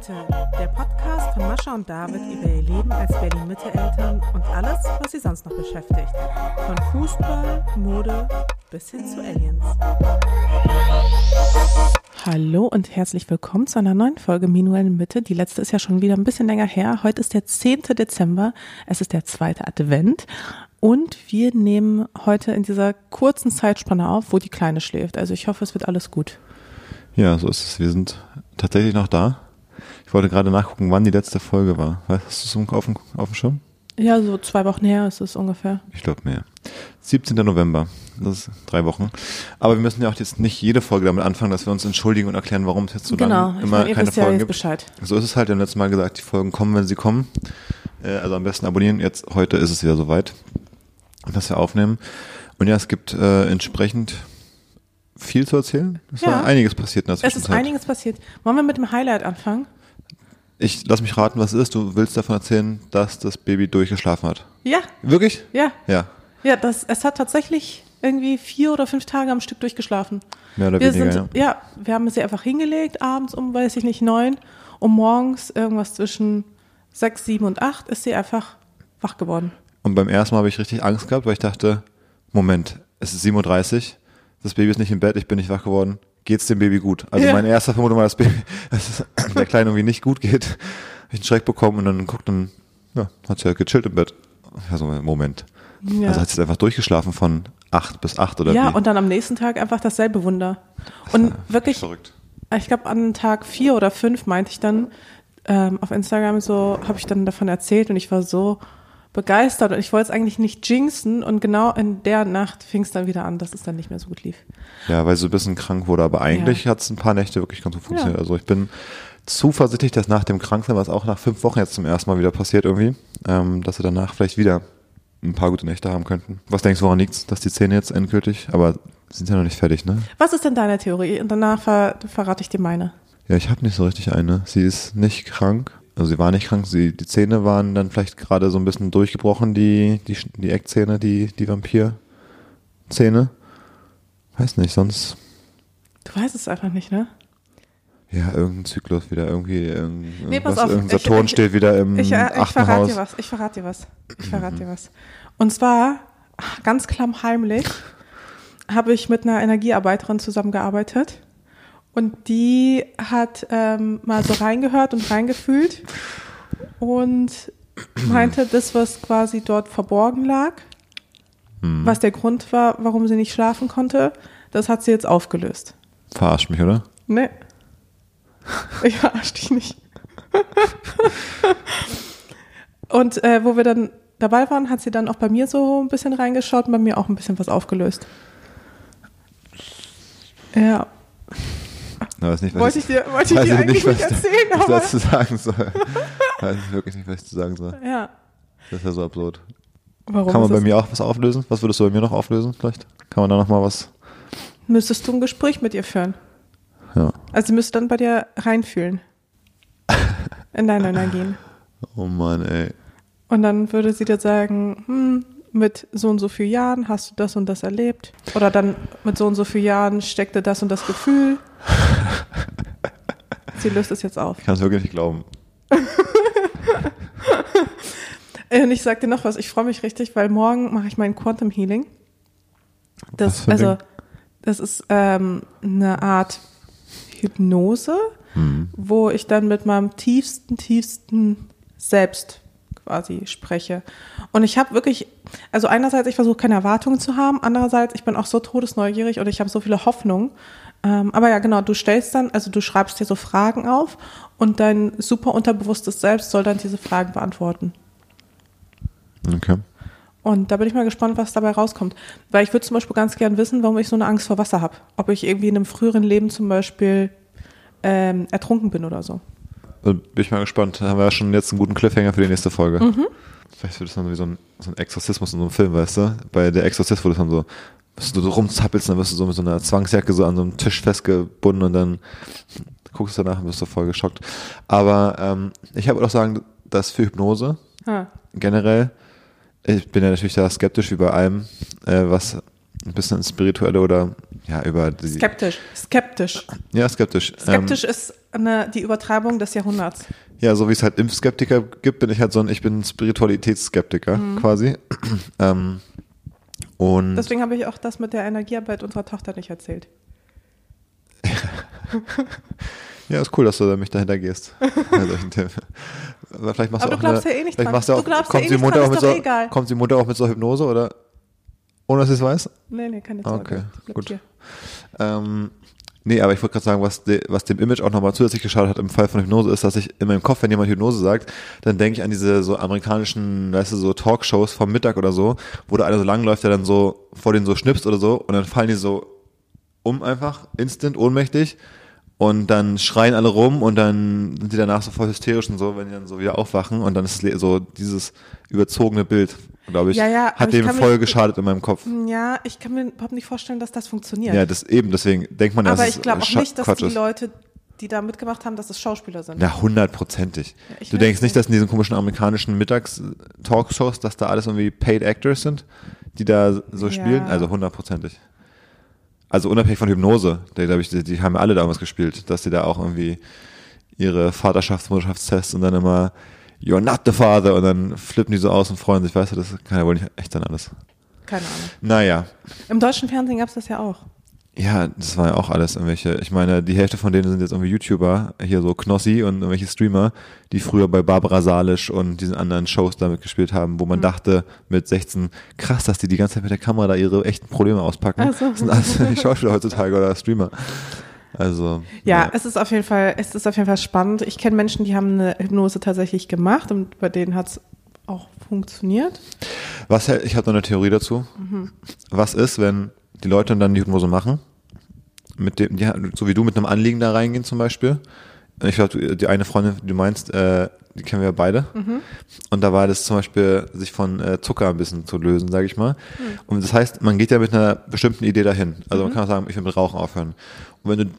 Mitte, der Podcast von Mascha und David über ihr Leben als Berlin-Mitte-Eltern und alles, was sie sonst noch beschäftigt. Von Fußball, Mode bis hin zu Aliens. Hallo und herzlich willkommen zu einer neuen Folge Minuell Mitte. Die letzte ist ja schon wieder ein bisschen länger her. Heute ist der 10. Dezember. Es ist der zweite Advent. Und wir nehmen heute in dieser kurzen Zeitspanne auf, wo die Kleine schläft. Also ich hoffe, es wird alles gut. Ja, so ist es. Wir sind tatsächlich noch da. Ich wollte gerade nachgucken, wann die letzte Folge war. Weißt du es auf, dem- auf dem Schirm? Ja, so zwei Wochen her ist es ungefähr. Ich glaube mehr. 17. November. Das ist drei Wochen. Aber wir müssen ja auch jetzt nicht jede Folge damit anfangen, dass wir uns entschuldigen und erklären, warum es jetzt so genau, lange immer meine, keine ja Folgen jetzt gibt. Bescheid. So ist es halt. Wir haben letztes Mal gesagt, die Folgen kommen, wenn sie kommen. Äh, also am besten abonnieren. Jetzt, heute ist es wieder soweit, dass wir aufnehmen. Und ja, es gibt äh, entsprechend viel zu erzählen. Es Ja. war einiges passiert in der Es ist einiges passiert. Wollen wir mit dem Highlight anfangen? Ich lass mich raten, was es ist. Du willst davon erzählen, dass das Baby durchgeschlafen hat. Ja, Wirklich? ja. Ja, Ja, das, es hat tatsächlich irgendwie vier oder fünf Tage am Stück durchgeschlafen. mehr oder Wir weniger. sind, ja. ja, wir haben sie einfach hingelegt, abends um, weiß ich nicht, neun. Und morgens irgendwas zwischen sechs, sieben und acht ist sie einfach wach geworden. Und beim ersten Mal habe ich richtig Angst gehabt, weil ich dachte, Moment, es ist 7.30 Uhr, das Baby ist nicht im Bett, ich bin nicht wach geworden. Geht's dem Baby gut? Also Ja. mein erster Vermutung war, dass, Baby, dass es der Kleinen irgendwie nicht gut geht. Hab ich einen Schreck bekommen und dann guckt dann, ja, hat sie halt gechillt im Bett. Ja, so, Moment. Ja. Also hat sie jetzt einfach durchgeschlafen von acht bis acht oder ja, wie? und dann am nächsten Tag einfach dasselbe Wunder. Und wirklich, Verrückt. ich glaube, an Tag vier oder fünf meinte ich dann ähm, auf Instagram so, habe ich dann davon erzählt und ich war so begeistert und ich wollte es eigentlich nicht jinxen und genau in der Nacht fing es dann wieder an, dass es dann nicht mehr so gut lief. Ja, weil sie ein bisschen krank wurde, aber eigentlich hat es ein paar Nächte wirklich ganz gut funktioniert. Ja. Also ich bin zuversichtlich, dass nach dem Kranksein, was auch nach fünf Wochen jetzt zum ersten Mal wieder passiert irgendwie, ähm, dass sie danach vielleicht wieder ein paar gute Nächte haben könnten. Was denkst du, woran liegt's, dass die Zähne jetzt endgültig, aber sind ja noch nicht fertig, ne? Was ist denn deine Theorie? Und danach ver verrate ich dir meine. Ja, ich habe nicht so richtig eine. Sie ist nicht krank. Also sie war nicht krank, sie, die Zähne waren dann vielleicht gerade so ein bisschen durchgebrochen, die, die, die Eckzähne, die, die Vampirzähne. Weiß nicht, sonst Du weißt es einfach nicht, ne? Ja, irgendein Zyklus wieder, irgendwie irgend- Nee, pass auf, irgendein ich- Saturn ich- steht wieder im Ich, ich achten verrate dir was. Ich verrate dir was. Ich verrate dir was. Und zwar, ganz klammheimlich, habe ich mit einer Energiearbeiterin zusammengearbeitet. Und die hat ähm, mal so reingehört und reingefühlt und meinte, das, was quasi dort verborgen lag, Hm. was der Grund war, warum sie nicht schlafen konnte, das hat sie jetzt aufgelöst. Verarscht mich, oder? Nee. Ich verarsch dich nicht. und äh, wo wir dann dabei waren, hat sie dann auch bei mir so ein bisschen reingeschaut und bei mir auch ein bisschen was aufgelöst. Ja, Ich weiß nicht, was wollte ich dir, wollte ich dir ich eigentlich nicht was, erzählen, was aber dazu sagen soll. weiß ich wirklich nicht, was ich zu sagen soll. ja. Das ist ja so absurd. Warum Kann man bei mir auch was auflösen? Was würdest du bei mir noch auflösen vielleicht? Kann man da noch mal was? Müsstest du ein Gespräch mit ihr führen. Ja. Also sie müsste dann bei dir reinfühlen. In deine Energien. Oh Mann, ey. Und dann würde sie dir sagen, hm, mit so und so vielen Jahren hast du das und das erlebt. Oder dann mit so und so vielen Jahren steckte das und das Gefühl. Sie löst es jetzt auf. Ich kann es wirklich nicht glauben. Äh, Und ich sag dir noch was, ich freue mich richtig, weil morgen mache ich mein Quantum Healing. Das, also, Ding? das ist ähm, eine Art Hypnose, Hm. wo ich dann mit meinem tiefsten, tiefsten Selbst quasi spreche. Und ich habe wirklich, also einerseits, ich versuche keine Erwartungen zu haben, andererseits, ich bin auch so todesneugierig und ich habe so viele Hoffnungen. Ähm, aber ja, genau, du stellst dann, also du schreibst dir so Fragen auf und dein super unterbewusstes Selbst soll dann diese Fragen beantworten. Okay. Und da bin ich mal gespannt, was dabei rauskommt. Weil ich würde zum Beispiel ganz gern wissen, warum ich so eine Angst vor Wasser habe. Ob ich irgendwie in einem früheren Leben zum Beispiel ähm, ertrunken bin oder so. Also bin ich mal gespannt. Da haben wir ja schon jetzt einen guten Cliffhanger für die nächste Folge. Mhm. Vielleicht wird es dann wie so ein, so ein Exorzismus in so einem Film, weißt du? Bei der Exorzist, wo das dann so, wirst du so rumzappelst, dann wirst du so mit so einer Zwangsjacke so an so einem Tisch festgebunden und dann guckst du danach und wirst du voll geschockt. Aber ähm, ich habe auch sagen, dass für Hypnose Ha. generell, ich bin ja natürlich da skeptisch wie bei allem, äh, was ein bisschen ins Spirituelle oder ja, über die. Skeptisch. Skeptisch. ja, skeptisch. Skeptisch ist eine, die Übertreibung des Jahrhunderts. Ja, so wie es halt Impfskeptiker gibt, bin ich halt so ein, ich bin Spiritualitätsskeptiker quasi. ähm, und Deswegen habe ich auch das mit der Energiearbeit unserer Tochter nicht erzählt. ja, ist cool, dass du da mich dahinter gehst. Aber vielleicht machst Aber du auch glaubst eine, ja eh nicht vielleicht machst du auch, Du glaubst ja kommt eh die nicht dran, auch mit ist doch so, egal. kommt die Mutter auch mit so Hypnose oder ohne dass sie es weiß? Nee, nee, keine Sorge. Okay, gut. Ähm, nee, aber ich wollte gerade sagen, was, de, was dem Image auch nochmal zusätzlich geschadet hat im Fall von Hypnose, ist, dass ich in meinem Kopf, wenn jemand Hypnose sagt, dann denke ich an diese so amerikanischen, weißt du, so Talkshows vom Mittag oder so, wo da einer so langläuft, der dann so vor denen so schnipst oder so und dann fallen die so um einfach, instant, ohnmächtig und dann schreien alle rum und dann sind die danach so voll hysterisch und so, wenn die dann so wieder aufwachen und dann ist so dieses überzogene Bild, glaube ich, Ja, ja, hat dem voll mich- geschadet in meinem Kopf. Ja, ich kann mir überhaupt nicht vorstellen, dass das funktioniert. Ja, das eben, deswegen denkt man, dass Aber ich glaube auch nicht, dass Quatsch die. Leute, die da mitgemacht haben, dass es Schauspieler sind. Ja, hundertprozentig. Ja, du denkst nicht, dass in diesen komischen amerikanischen Mittags-Talkshows, dass da alles irgendwie Paid Actors sind, die da so Ja. spielen? Also hundertprozentig. Also unabhängig von Hypnose, die, ich, die, die haben ja alle damals gespielt, dass die da auch irgendwie ihre Vaterschafts-, Mutterschaftstests und dann immer You're not the father und dann flippen die so aus und freuen sich, weißt du, das kann ja wohl nicht echt sein alles. Keine Ahnung. Naja, Im deutschen Fernsehen gab es das ja auch. Ja, das war ja auch alles irgendwelche. Ich meine, die Hälfte von denen sind jetzt irgendwie YouTuber, hier so Knossi und irgendwelche Streamer, die früher bei Barbara Salisch und diesen anderen Shows damit gespielt haben, wo man dachte mit 16, krass, dass die die ganze Zeit mit der Kamera da ihre echten Probleme auspacken. So. Das sind alles die Schauspieler heutzutage oder Streamer. Also Ja, es ist auf jeden Fall, es ist auf jeden Fall spannend. Ich kenne Menschen, die haben eine Hypnose tatsächlich gemacht und bei denen hat es auch funktioniert. Was, ich habe noch eine Theorie dazu. Mhm. Was ist, wenn die Leute dann die Hypnose machen, mit dem, die, so wie du mit einem Anliegen da reingehen zum Beispiel. Ich glaube, die eine Freundin, die du meinst, äh, die kennen wir beide. Mhm. Und da war das zum Beispiel, sich von äh, Zucker ein bisschen zu lösen, sage ich mal. Mhm. Und das heißt, man geht ja mit einer bestimmten Idee dahin. Also man kann auch sagen, ich will mit Rauchen aufhören. Und wenn du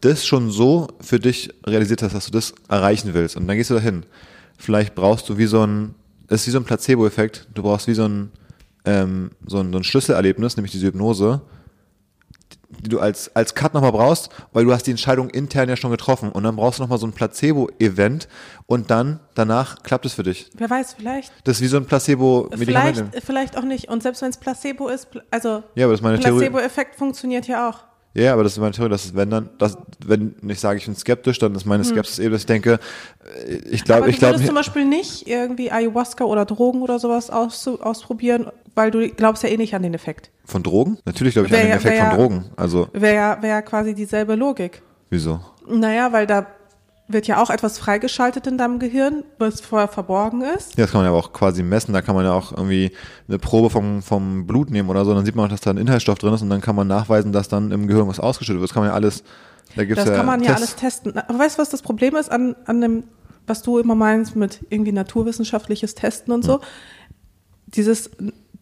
das schon so für dich realisiert hast, dass du das erreichen willst, und dann gehst du dahin, vielleicht brauchst du wie so ein, es ist wie so ein Placebo-Effekt, du brauchst wie so ein, ähm, so ein, so ein Schlüsselerlebnis, nämlich diese Hypnose, die du als, als Cut nochmal brauchst, weil du hast die Entscheidung intern ja schon getroffen und dann brauchst du nochmal so ein Placebo-Event und dann, danach klappt es für dich. Wer weiß, vielleicht. Das ist wie so ein Placebo-Medikament. Vielleicht, vielleicht auch nicht. Und selbst wenn es Placebo ist, also Ja, aber das ist meine Theorie. Placebo-Effekt funktioniert ja auch. Ja, aber das ist meine Theorie, dass es, wenn dann, dass, wenn ich sage, ich bin skeptisch, dann ist meine Skepsis eben, dass ich denke, äh, ich glaube, du ich glaube, würdest zum Beispiel nicht irgendwie Ayahuasca oder Drogen oder sowas aus, ausprobieren, weil du glaubst ja eh nicht an den Effekt. von Drogen? Natürlich glaube ich an Wär den ja- Effekt wär von Drogen. Also, Wäre ja, wär ja quasi dieselbe Logik. wieso? Naja, weil da wird ja auch etwas freigeschaltet in deinem Gehirn, was vorher verborgen ist. Ja, das kann man ja auch quasi messen. Da kann man ja auch irgendwie eine Probe vom, vom Blut nehmen oder so. Dann sieht man auch, dass da ein Inhaltsstoff drin ist und dann kann man nachweisen, dass dann im Gehirn was ausgeschüttet wird. Das kann man ja alles, da gibt's Das ja kann man ja Tests. alles testen. Aber weißt du, was das Problem ist an, an dem, was du immer meinst mit irgendwie naturwissenschaftliches Testen und so? Dieses,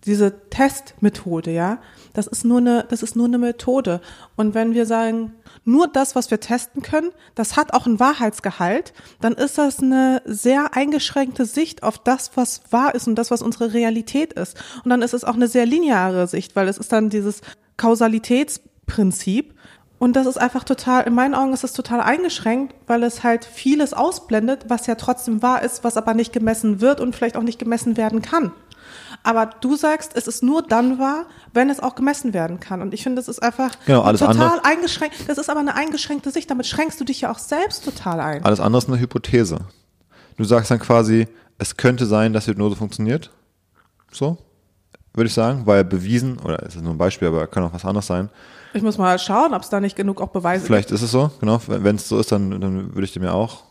diese Testmethode, ja, das ist nur eine, das ist nur eine Methode. Und wenn wir sagen, nur das, was wir testen können, das hat auch einen Wahrheitsgehalt, dann ist das eine sehr eingeschränkte Sicht auf das, was wahr ist und das, was unsere Realität ist. Und dann ist es auch eine sehr lineare Sicht, weil es ist dann dieses Kausalitätsprinzip. Und das ist einfach total, in meinen Augen ist es total eingeschränkt, weil es halt vieles ausblendet, was ja trotzdem wahr ist, was aber nicht gemessen wird und vielleicht auch nicht gemessen werden kann. Aber du sagst, es ist nur dann wahr, wenn es auch gemessen werden kann. Und ich finde, das ist einfach Genau, total andere- eingeschränkt. Das ist aber eine eingeschränkte Sicht. Damit schränkst du dich ja auch selbst total ein. Alles andere ist eine Hypothese. Du sagst dann quasi, es könnte sein, dass Hypnose funktioniert. So, würde ich sagen, weil bewiesen, oder es ist nur ein Beispiel, aber kann auch was anderes sein. Ich muss mal schauen, ob es da nicht genug auch Beweise Vielleicht ist es so, genau. Wenn es so ist, dann, dann würde ich dem ja auch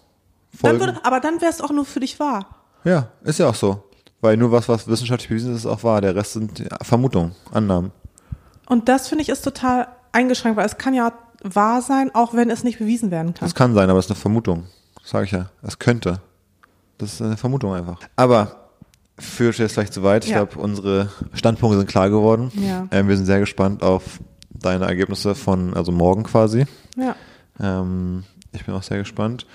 gibt. Dann folgen. würde, aber dann wäre es auch nur für dich wahr. ja, ist ja auch so. Weil nur was, was wissenschaftlich bewiesen ist, ist auch wahr. Der Rest sind Vermutungen, Annahmen. Und das finde ich ist total eingeschränkt, weil es kann ja wahr sein, auch wenn es nicht bewiesen werden kann. Das kann sein, aber es ist eine Vermutung. Das sage ich ja. Es könnte. Das ist eine Vermutung einfach. Aber führt jetzt gleich zu weit. Ich Ja. glaube, unsere Standpunkte sind klar geworden. Ja. Ähm, wir sind sehr gespannt auf deine Ergebnisse von, also morgen quasi. Ja. Ähm, ich bin auch sehr gespannt.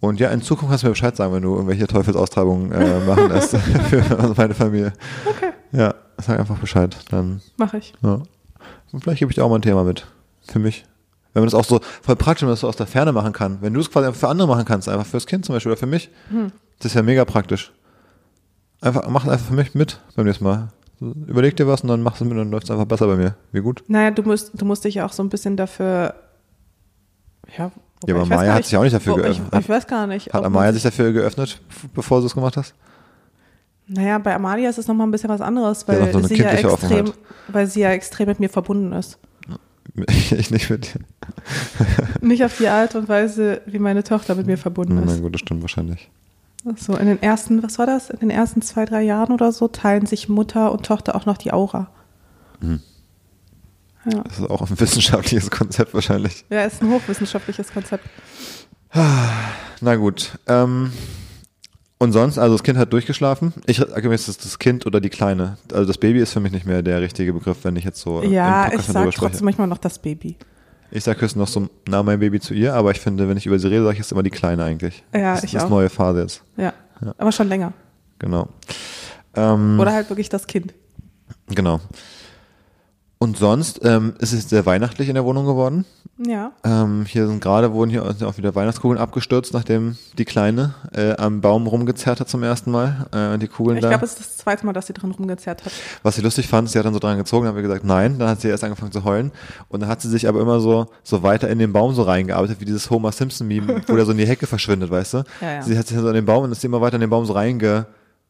Und ja, in Zukunft kannst du mir Bescheid sagen, wenn du irgendwelche Teufelsaustreibungen äh, machen lässt für meine Familie. Okay, Ja, sag einfach Bescheid. Dann, mache ich. ja. Und vielleicht gebe ich dir auch mal ein Thema mit. Für mich. Wenn man das auch so voll praktisch, wenn man das so aus der Ferne machen kann. Wenn du es quasi für andere machen kannst, einfach fürs Kind zum Beispiel oder für mich, Hm. das ist ja mega praktisch. Einfach, mach es einfach für mich mit beim nächsten Mal. Überleg dir was und dann machst du es mit und dann läuft es einfach besser bei mir. Wie gut. Naja, du musst, du musst dich ja auch so ein bisschen dafür, ja, wobei Ja, aber Maya hat sich auch nicht dafür wo- ich, geöffnet. ich weiß gar nicht. Hat Amaya sich dafür geöffnet, bevor du es gemacht hast? Naja, bei Amalia ist es nochmal ein bisschen was anderes, Ja, weil noch so sie ja extrem, Offenheit. weil sie ja extrem mit mir verbunden ist. Ich nicht mit dir. Nicht auf die Art und Weise, wie meine Tochter mit mir verbunden Na ist. gut, das stimmt wahrscheinlich. So, in den ersten, was war das? In den ersten zwei, drei Jahren oder so teilen sich Mutter und Tochter auch noch die Aura. Mhm. Ja. Das ist auch ein wissenschaftliches Konzept wahrscheinlich. ja, ist ein hochwissenschaftliches Konzept. Na gut. Ähm, und sonst, also das Kind hat durchgeschlafen. Ich sage mir jetzt das, das Kind oder die Kleine. Also das Baby ist für mich nicht mehr der richtige Begriff, wenn ich jetzt so Ja, ich Podcast sag darüber spreche. trotzdem manchmal noch das Baby. Ich sage höchstens noch so, na, mein Baby zu ihr, aber ich finde, wenn ich über sie rede, sage ich jetzt immer die Kleine eigentlich. Ja, das ich ist auch. neue Phase jetzt. Ja. Ja. Aber schon länger. Genau. Ähm, Oder halt wirklich das Kind. Genau. Und sonst ähm, ist es sehr weihnachtlich in der Wohnung geworden. Ja. Ähm, hier sind gerade wurden hier auch wieder Weihnachtskugeln abgestürzt, nachdem die Kleine äh, am Baum rumgezerrt hat zum ersten Mal. Äh, die Kugeln Ich glaube, es ist das zweite Mal, dass sie drin rumgezerrt hat. Was sie lustig fand, sie hat dann so dran gezogen, dann haben wir gesagt, nein. Dann hat sie erst angefangen zu heulen. Und dann hat sie sich aber immer so, so weiter in den Baum so reingearbeitet, wie dieses Homer Simpson-Meme, wo der so in die Hecke verschwindet, weißt du? Ja, ja. Sie hat sich dann so in den Baum und ist immer weiter in den Baum so reinge,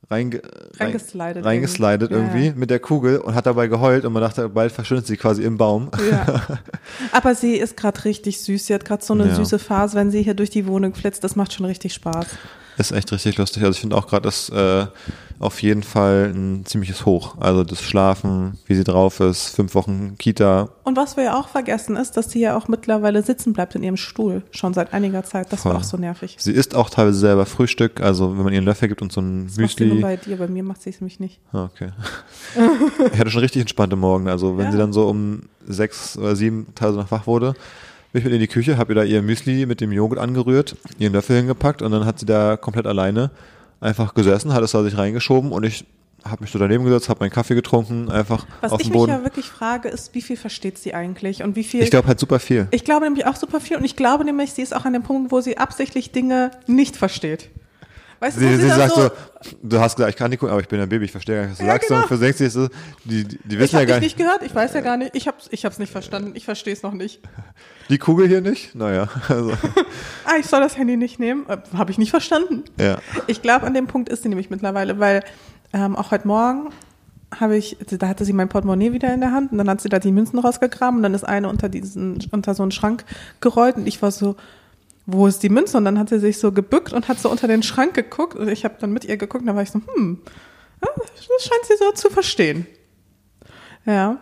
reinge, Reingeslidet reingeslidet irgendwie. irgendwie Ja, mit der Kugel und hat dabei geheult und man dachte, bald verschwindet sie quasi im Baum. Ja. Aber sie ist gerade richtig süß. Sie hat gerade so eine Ja. süße Phase, wenn sie hier durch die Wohnung flitzt. Das macht schon richtig Spaß. Ist echt richtig lustig. Also ich finde auch gerade das äh, auf jeden Fall ein ziemliches Hoch. Also das Schlafen, wie sie drauf ist, fünf Wochen Kita. Und was wir ja auch vergessen ist, dass sie ja auch mittlerweile sitzen bleibt in ihrem Stuhl. Schon seit einiger Zeit. Das war Voll. auch so nervig. Sie isst auch teilweise selber Frühstück, also wenn man ihr einen Löffel gibt und so ein Das macht sie nur Müsli. bei dir. Bei mir macht sie es nämlich nicht. Ah, Okay. ich hatte schon richtig entspannte Morgen. Also wenn Ja. sie dann so um sechs oder sieben Tage nach wach wurde, bin ich mit in die Küche, habe ihr da ihr Müsli mit dem Joghurt angerührt, ihren Löffel hingepackt und dann hat sie da komplett alleine einfach gesessen, hat es da sich reingeschoben und ich habe mich so daneben gesetzt, habe meinen Kaffee getrunken, einfach Was auf ich dem mich Boden. ja wirklich frage, ist, wie viel versteht sie eigentlich? Und wie viel. ich glaube halt super viel. ich glaube nämlich auch super viel. Und ich glaube nämlich, sie ist auch an dem Punkt, wo sie absichtlich Dinge nicht versteht. Weißt du, Sie, sie sagt so, du hast gesagt, ich kann nicht gucken, aber ich bin ein Baby, ich verstehe gar nicht, was du Ja, sagst. genau. Und für 60 ist es, die, die, die ich wissen habe ja gar dich nicht, nicht gehört, ich weiß ja gar nicht. Ich habe ich hab's nicht verstanden, ich verstehe es noch nicht. die Kugel hier nicht? Naja, also, Ah, ich soll das Handy nicht nehmen? Äh, habe ich nicht verstanden. ja. Ich glaube, an dem Punkt ist sie nämlich mittlerweile, weil ähm, auch heute Morgen habe ich, da hatte sie mein Portemonnaie wieder in der Hand und dann hat sie da die Münzen rausgegraben und dann ist eine unter diesen, unter so einen Schrank gerollt und ich war so, wo ist die Münze? Und dann hat sie sich so gebückt und hat so unter den Schrank geguckt und ich habe dann mit ihr geguckt und da war ich so, hm, ja, das scheint sie so zu verstehen. Ja,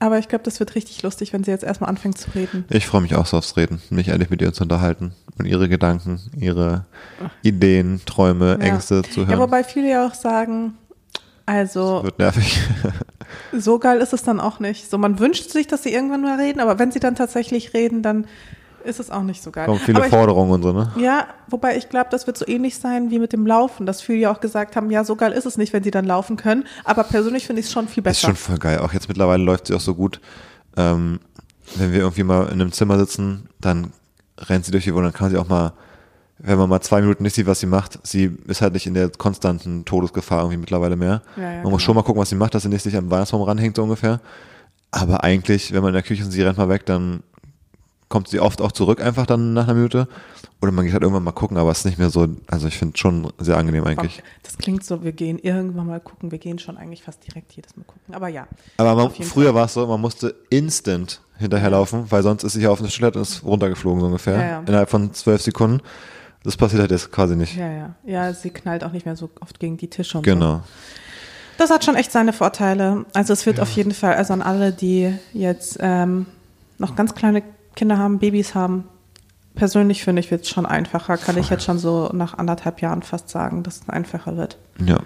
aber ich glaube, das wird richtig lustig, wenn sie jetzt erstmal anfängt zu reden. Ich freue mich auch so aufs Reden, mich ehrlich mit ihr zu unterhalten und ihre Gedanken, ihre Ideen, Träume, Ja. Ängste zu Ja, hören. wobei viele ja auch sagen, also Wird nervig. so geil ist es dann auch nicht. So, man wünscht sich, dass sie irgendwann mal reden, aber wenn sie dann tatsächlich reden, dann ist es auch nicht so geil. Kommen viele ich, Forderungen und so, ne? ja, wobei ich glaube, das wird so ähnlich sein wie mit dem Laufen, dass viele ja auch gesagt haben, ja, so geil ist es nicht, wenn sie dann laufen können. Aber persönlich finde ich es schon viel Das ist besser. schon voll geil. Auch jetzt mittlerweile läuft sie auch so gut. Ähm, wenn wir irgendwie mal in einem Zimmer sitzen, dann rennt sie durch die Wohnung, dann kann sie auch mal, wenn man mal zwei Minuten nicht sieht, was sie macht, sie ist halt nicht in der konstanten Todesgefahr irgendwie mittlerweile mehr. Ja, ja, man genau. muss schon mal gucken, was sie macht, dass sie nicht sich am Weihnachtsbaum ranhängt, so ungefähr. Aber eigentlich, wenn man in der Küche ist und sie rennt mal weg, dann kommt sie oft auch zurück einfach dann nach einer Minute. Oder man geht halt irgendwann mal gucken, aber es ist nicht mehr so, also ich finde es schon sehr angenehm eigentlich. Das klingt so, wir gehen irgendwann mal gucken, wir gehen schon eigentlich fast direkt jedes Mal gucken. Aber ja. Aber man, früher war es so, man musste instant hinterherlaufen, weil sonst ist sie hier auf eine Stelle und ist runtergeflogen so ungefähr. Ja, ja. Innerhalb von zwölf Sekunden. Das passiert halt jetzt quasi nicht. Ja, ja. Ja, sie knallt auch nicht mehr so oft gegen die Tische und so. Genau. Das hat schon echt seine Vorteile. Also es wird auf jeden Fall, also an alle, die jetzt ähm, noch ganz kleine Kinder haben, Babys haben, persönlich finde ich, wird es schon einfacher. Kann ich jetzt schon so nach anderthalb Jahren fast sagen, dass es einfacher wird. Ja.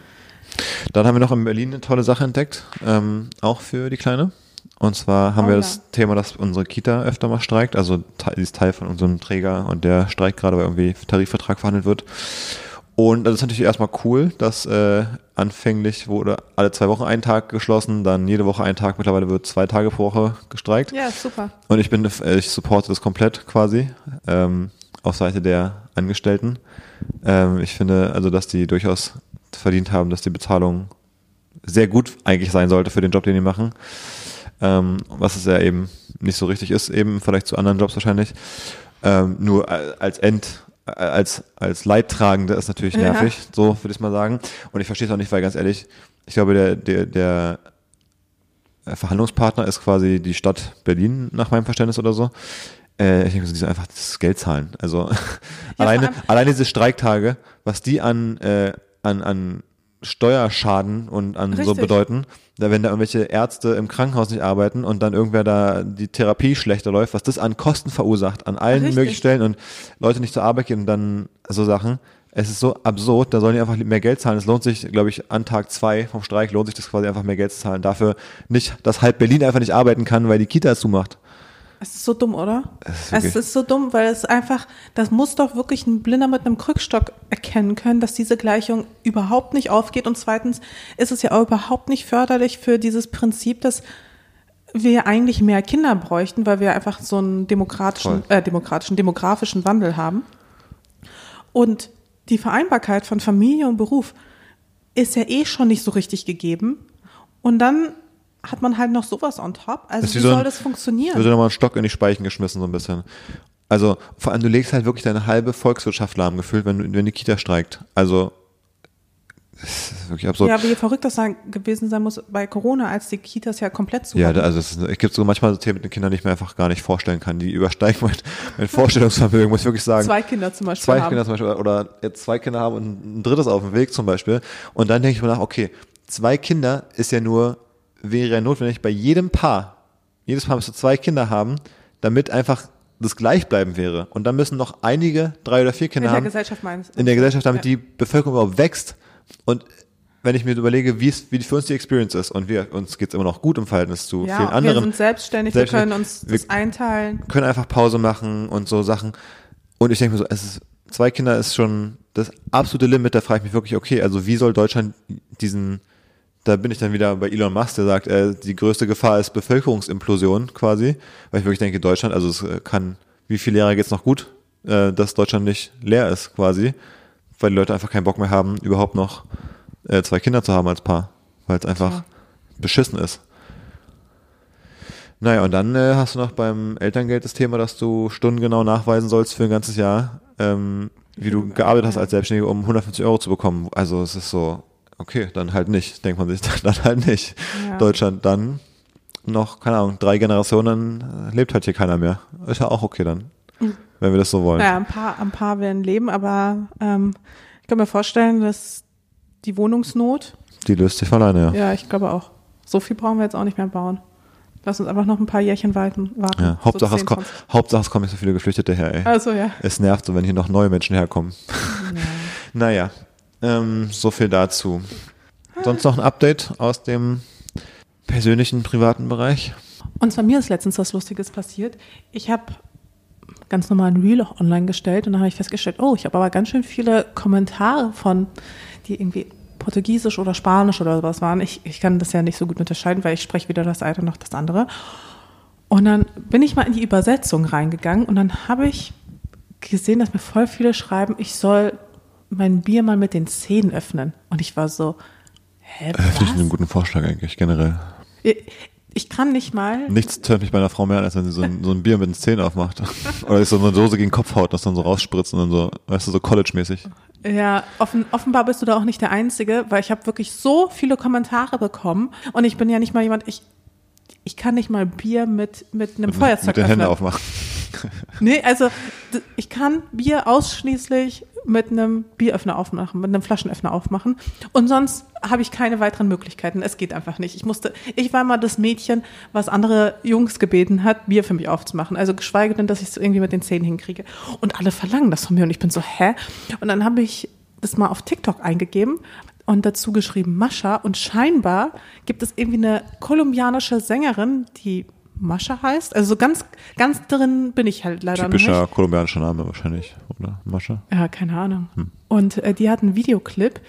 Dann haben wir noch in Berlin eine tolle Sache entdeckt, ähm, auch für die Kleine. Und zwar haben Oh wir ja. das Thema, dass unsere Kita öfter mal streikt. Also sie ist Teil von unserem Träger und der streikt gerade, weil irgendwie Tarifvertrag verhandelt wird. Und das ist natürlich erstmal cool, dass äh, anfänglich wurde alle zwei Wochen ein Tag geschlossen, dann jede Woche ein Tag, mittlerweile wird zwei Tage pro Woche gestreikt. Ja, super. Und ich bin, äh, ich supporte das komplett quasi ähm, auf Seite der Angestellten. Ähm, ich finde also, dass die durchaus verdient haben, dass die Bezahlung sehr gut eigentlich sein sollte für den Job, den die machen. Ähm, was es ja eben nicht so richtig ist, eben vielleicht zu anderen Jobs wahrscheinlich. Ähm, nur als End, als, als Leidtragende ist natürlich nervig, ja. so würde ich mal sagen. Und ich verstehe es auch nicht, weil ganz ehrlich, ich glaube, der, der, der Verhandlungspartner ist quasi die Stadt Berlin nach meinem Verständnis oder so. Äh, ich denke, die sollen einfach das Geld zahlen. Also ja, alleine, alleine diese Streiktage, was die an, äh, an, an Steuerschaden und an Richtig. so bedeuten, wenn da irgendwelche Ärzte im Krankenhaus nicht arbeiten und dann irgendwer da die Therapie schlechter läuft, was das an Kosten verursacht, an allen Richtig. möglichen Stellen und Leute nicht zur Arbeit gehen und dann so Sachen. Es ist so absurd, da sollen die einfach mehr Geld zahlen. Es lohnt sich, glaube ich, an Tag zwei vom Streik lohnt sich das quasi einfach mehr Geld zu zahlen. Dafür nicht, dass halb Berlin einfach nicht arbeiten kann, weil die Kita zumacht. Es ist so dumm, oder? Es ist, es ist, so dumm, weil es einfach, das muss doch wirklich ein Blinder mit einem Krückstock erkennen können, dass diese Gleichung überhaupt nicht aufgeht. Und zweitens ist es ja auch überhaupt nicht förderlich für dieses Prinzip, dass wir eigentlich mehr Kinder bräuchten, weil wir einfach so einen demokratischen, äh, demokratischen, demografischen Wandel haben. Und die Vereinbarkeit von Familie und Beruf ist ja eh schon nicht so richtig gegeben. Und dann hat man halt noch sowas on top. Also wie, wie so soll ein, das funktionieren? Wird nochmal ein Stock in die Speichen geschmissen, so ein bisschen. Also vor allem, du legst halt wirklich deine halbe Volkswirtschaft lahmgefühlt, wenn, wenn die Kita streikt. Also das ist wirklich absurd. Ja, wie verrückt das sein, gewesen sein muss bei Corona, als die Kitas ja komplett zu Ja, also es, es gibt so manchmal so Themen mit den Kindern, die ich mir einfach gar nicht vorstellen kann. Die übersteigen mein, mein Vorstellungsvermögen, muss ich wirklich sagen. Zwei Kinder zum Beispiel Zwei haben. Kinder zum Beispiel oder jetzt zwei Kinder haben und ein drittes auf dem Weg zum Beispiel. Und dann denke ich mir nach, okay, zwei Kinder ist ja nur wäre ja notwendig bei jedem Paar, jedes Paar müsste zwei Kinder haben, damit einfach das gleich bleiben wäre. Und dann müssen noch einige, drei oder vier Kinder haben. In der Gesellschaft meinst du? In der Gesellschaft, damit ja. die Bevölkerung überhaupt wächst. Und wenn ich mir überlege, wie es, wie für uns die Experience ist und wir, uns geht's immer noch gut im Verhältnis zu ja, vielen anderen. Wir sind selbstständig, selbstständig, wir können uns das einteilen. Können einfach Pause machen und so Sachen. Und ich denke mir so, es ist, zwei Kinder ist schon das absolute Limit, da frage ich mich wirklich, okay, also wie soll Deutschland diesen, da bin ich dann wieder bei Elon Musk, der sagt, äh, die größte Gefahr ist Bevölkerungsimplosion quasi, weil ich wirklich denke, Deutschland, also es äh, kann, wie viele Jahre geht's noch gut, äh, dass Deutschland nicht leer ist quasi, weil die Leute einfach keinen Bock mehr haben, überhaupt noch äh, zwei Kinder zu haben als Paar, weil es einfach ja. beschissen ist. Naja, und dann äh, hast du noch beim Elterngeld das Thema, dass du stundengenau nachweisen sollst für ein ganzes Jahr, ähm, wie du gearbeitet hast als Selbstständige, um 150 Euro zu bekommen. Also es ist so, okay, dann halt nicht, denkt man sich, dann halt nicht. Ja. Deutschland dann noch, keine Ahnung, drei Generationen äh, lebt halt hier keiner mehr. Ist ja auch okay dann, mhm. wenn wir das so wollen. Ja, ein paar, ein paar werden leben, aber ähm, ich kann mir vorstellen, dass die Wohnungsnot. Die löst sich von alleine, ja. Ja, ich glaube auch. So viel brauchen wir jetzt auch nicht mehr bauen. Lass uns einfach noch ein paar Jährchen warten. warten ja, Hauptsache, so 10, es kommt, Hauptsache es kommen nicht so viele Geflüchtete her, ey. Also ja. Es nervt so, wenn hier noch neue Menschen herkommen. Ja. naja, ähm, so viel dazu. Sonst noch ein Update aus dem persönlichen, privaten Bereich? Und zwar mir ist letztens was Lustiges passiert. Ich habe ganz normal ein Reel online gestellt und dann habe ich festgestellt, oh, ich habe aber ganz schön viele Kommentare von, die irgendwie Portugiesisch oder Spanisch oder sowas waren. Ich, ich kann das ja nicht so gut unterscheiden, weil ich spreche weder das eine noch das andere. Und dann bin ich mal in die Übersetzung reingegangen und dann habe ich gesehen, dass mir voll viele schreiben, ich soll mein Bier mal mit den Zähnen öffnen. Und ich war so, hä? Äh, Finde ich einen guten Vorschlag eigentlich, generell. Ich, ich kann nicht mal. Nichts tönt mich bei einer Frau mehr an, als wenn sie so ein, so ein Bier mit den Zähnen aufmacht. Oder so eine Dose gegen den Kopf haut, das dann so rausspritzt und dann so, weißt du, so College-mäßig. Ja, offen, offenbar bist du da auch nicht der Einzige, weil ich habe wirklich so viele Kommentare bekommen und ich bin ja nicht mal jemand, ich, ich kann nicht mal Bier mit, mit einem mit, Feuerzeug Mit den Händen aufmachen. nee, also ich kann Bier ausschließlich mit einem Bieröffner aufmachen, mit einem Flaschenöffner aufmachen. Und sonst habe ich keine weiteren Möglichkeiten. Es geht einfach nicht. Ich musste, ich war mal das Mädchen, was andere Jungs gebeten hat, Bier für mich aufzumachen. Also geschweige denn, dass ich es irgendwie mit den Zähnen hinkriege. Und alle verlangen das von mir. Und ich bin so, hä? Und dann habe ich das mal auf TikTok eingegeben und dazu geschrieben Mascha. Und scheinbar gibt es irgendwie eine kolumbianische Sängerin, die Mascha heißt. Also so ganz, ganz drin bin ich halt leider Typischer nicht. kolumbianischer Name wahrscheinlich, oder? Mascha? Ja, keine Ahnung. Und äh, die hat einen Videoclip,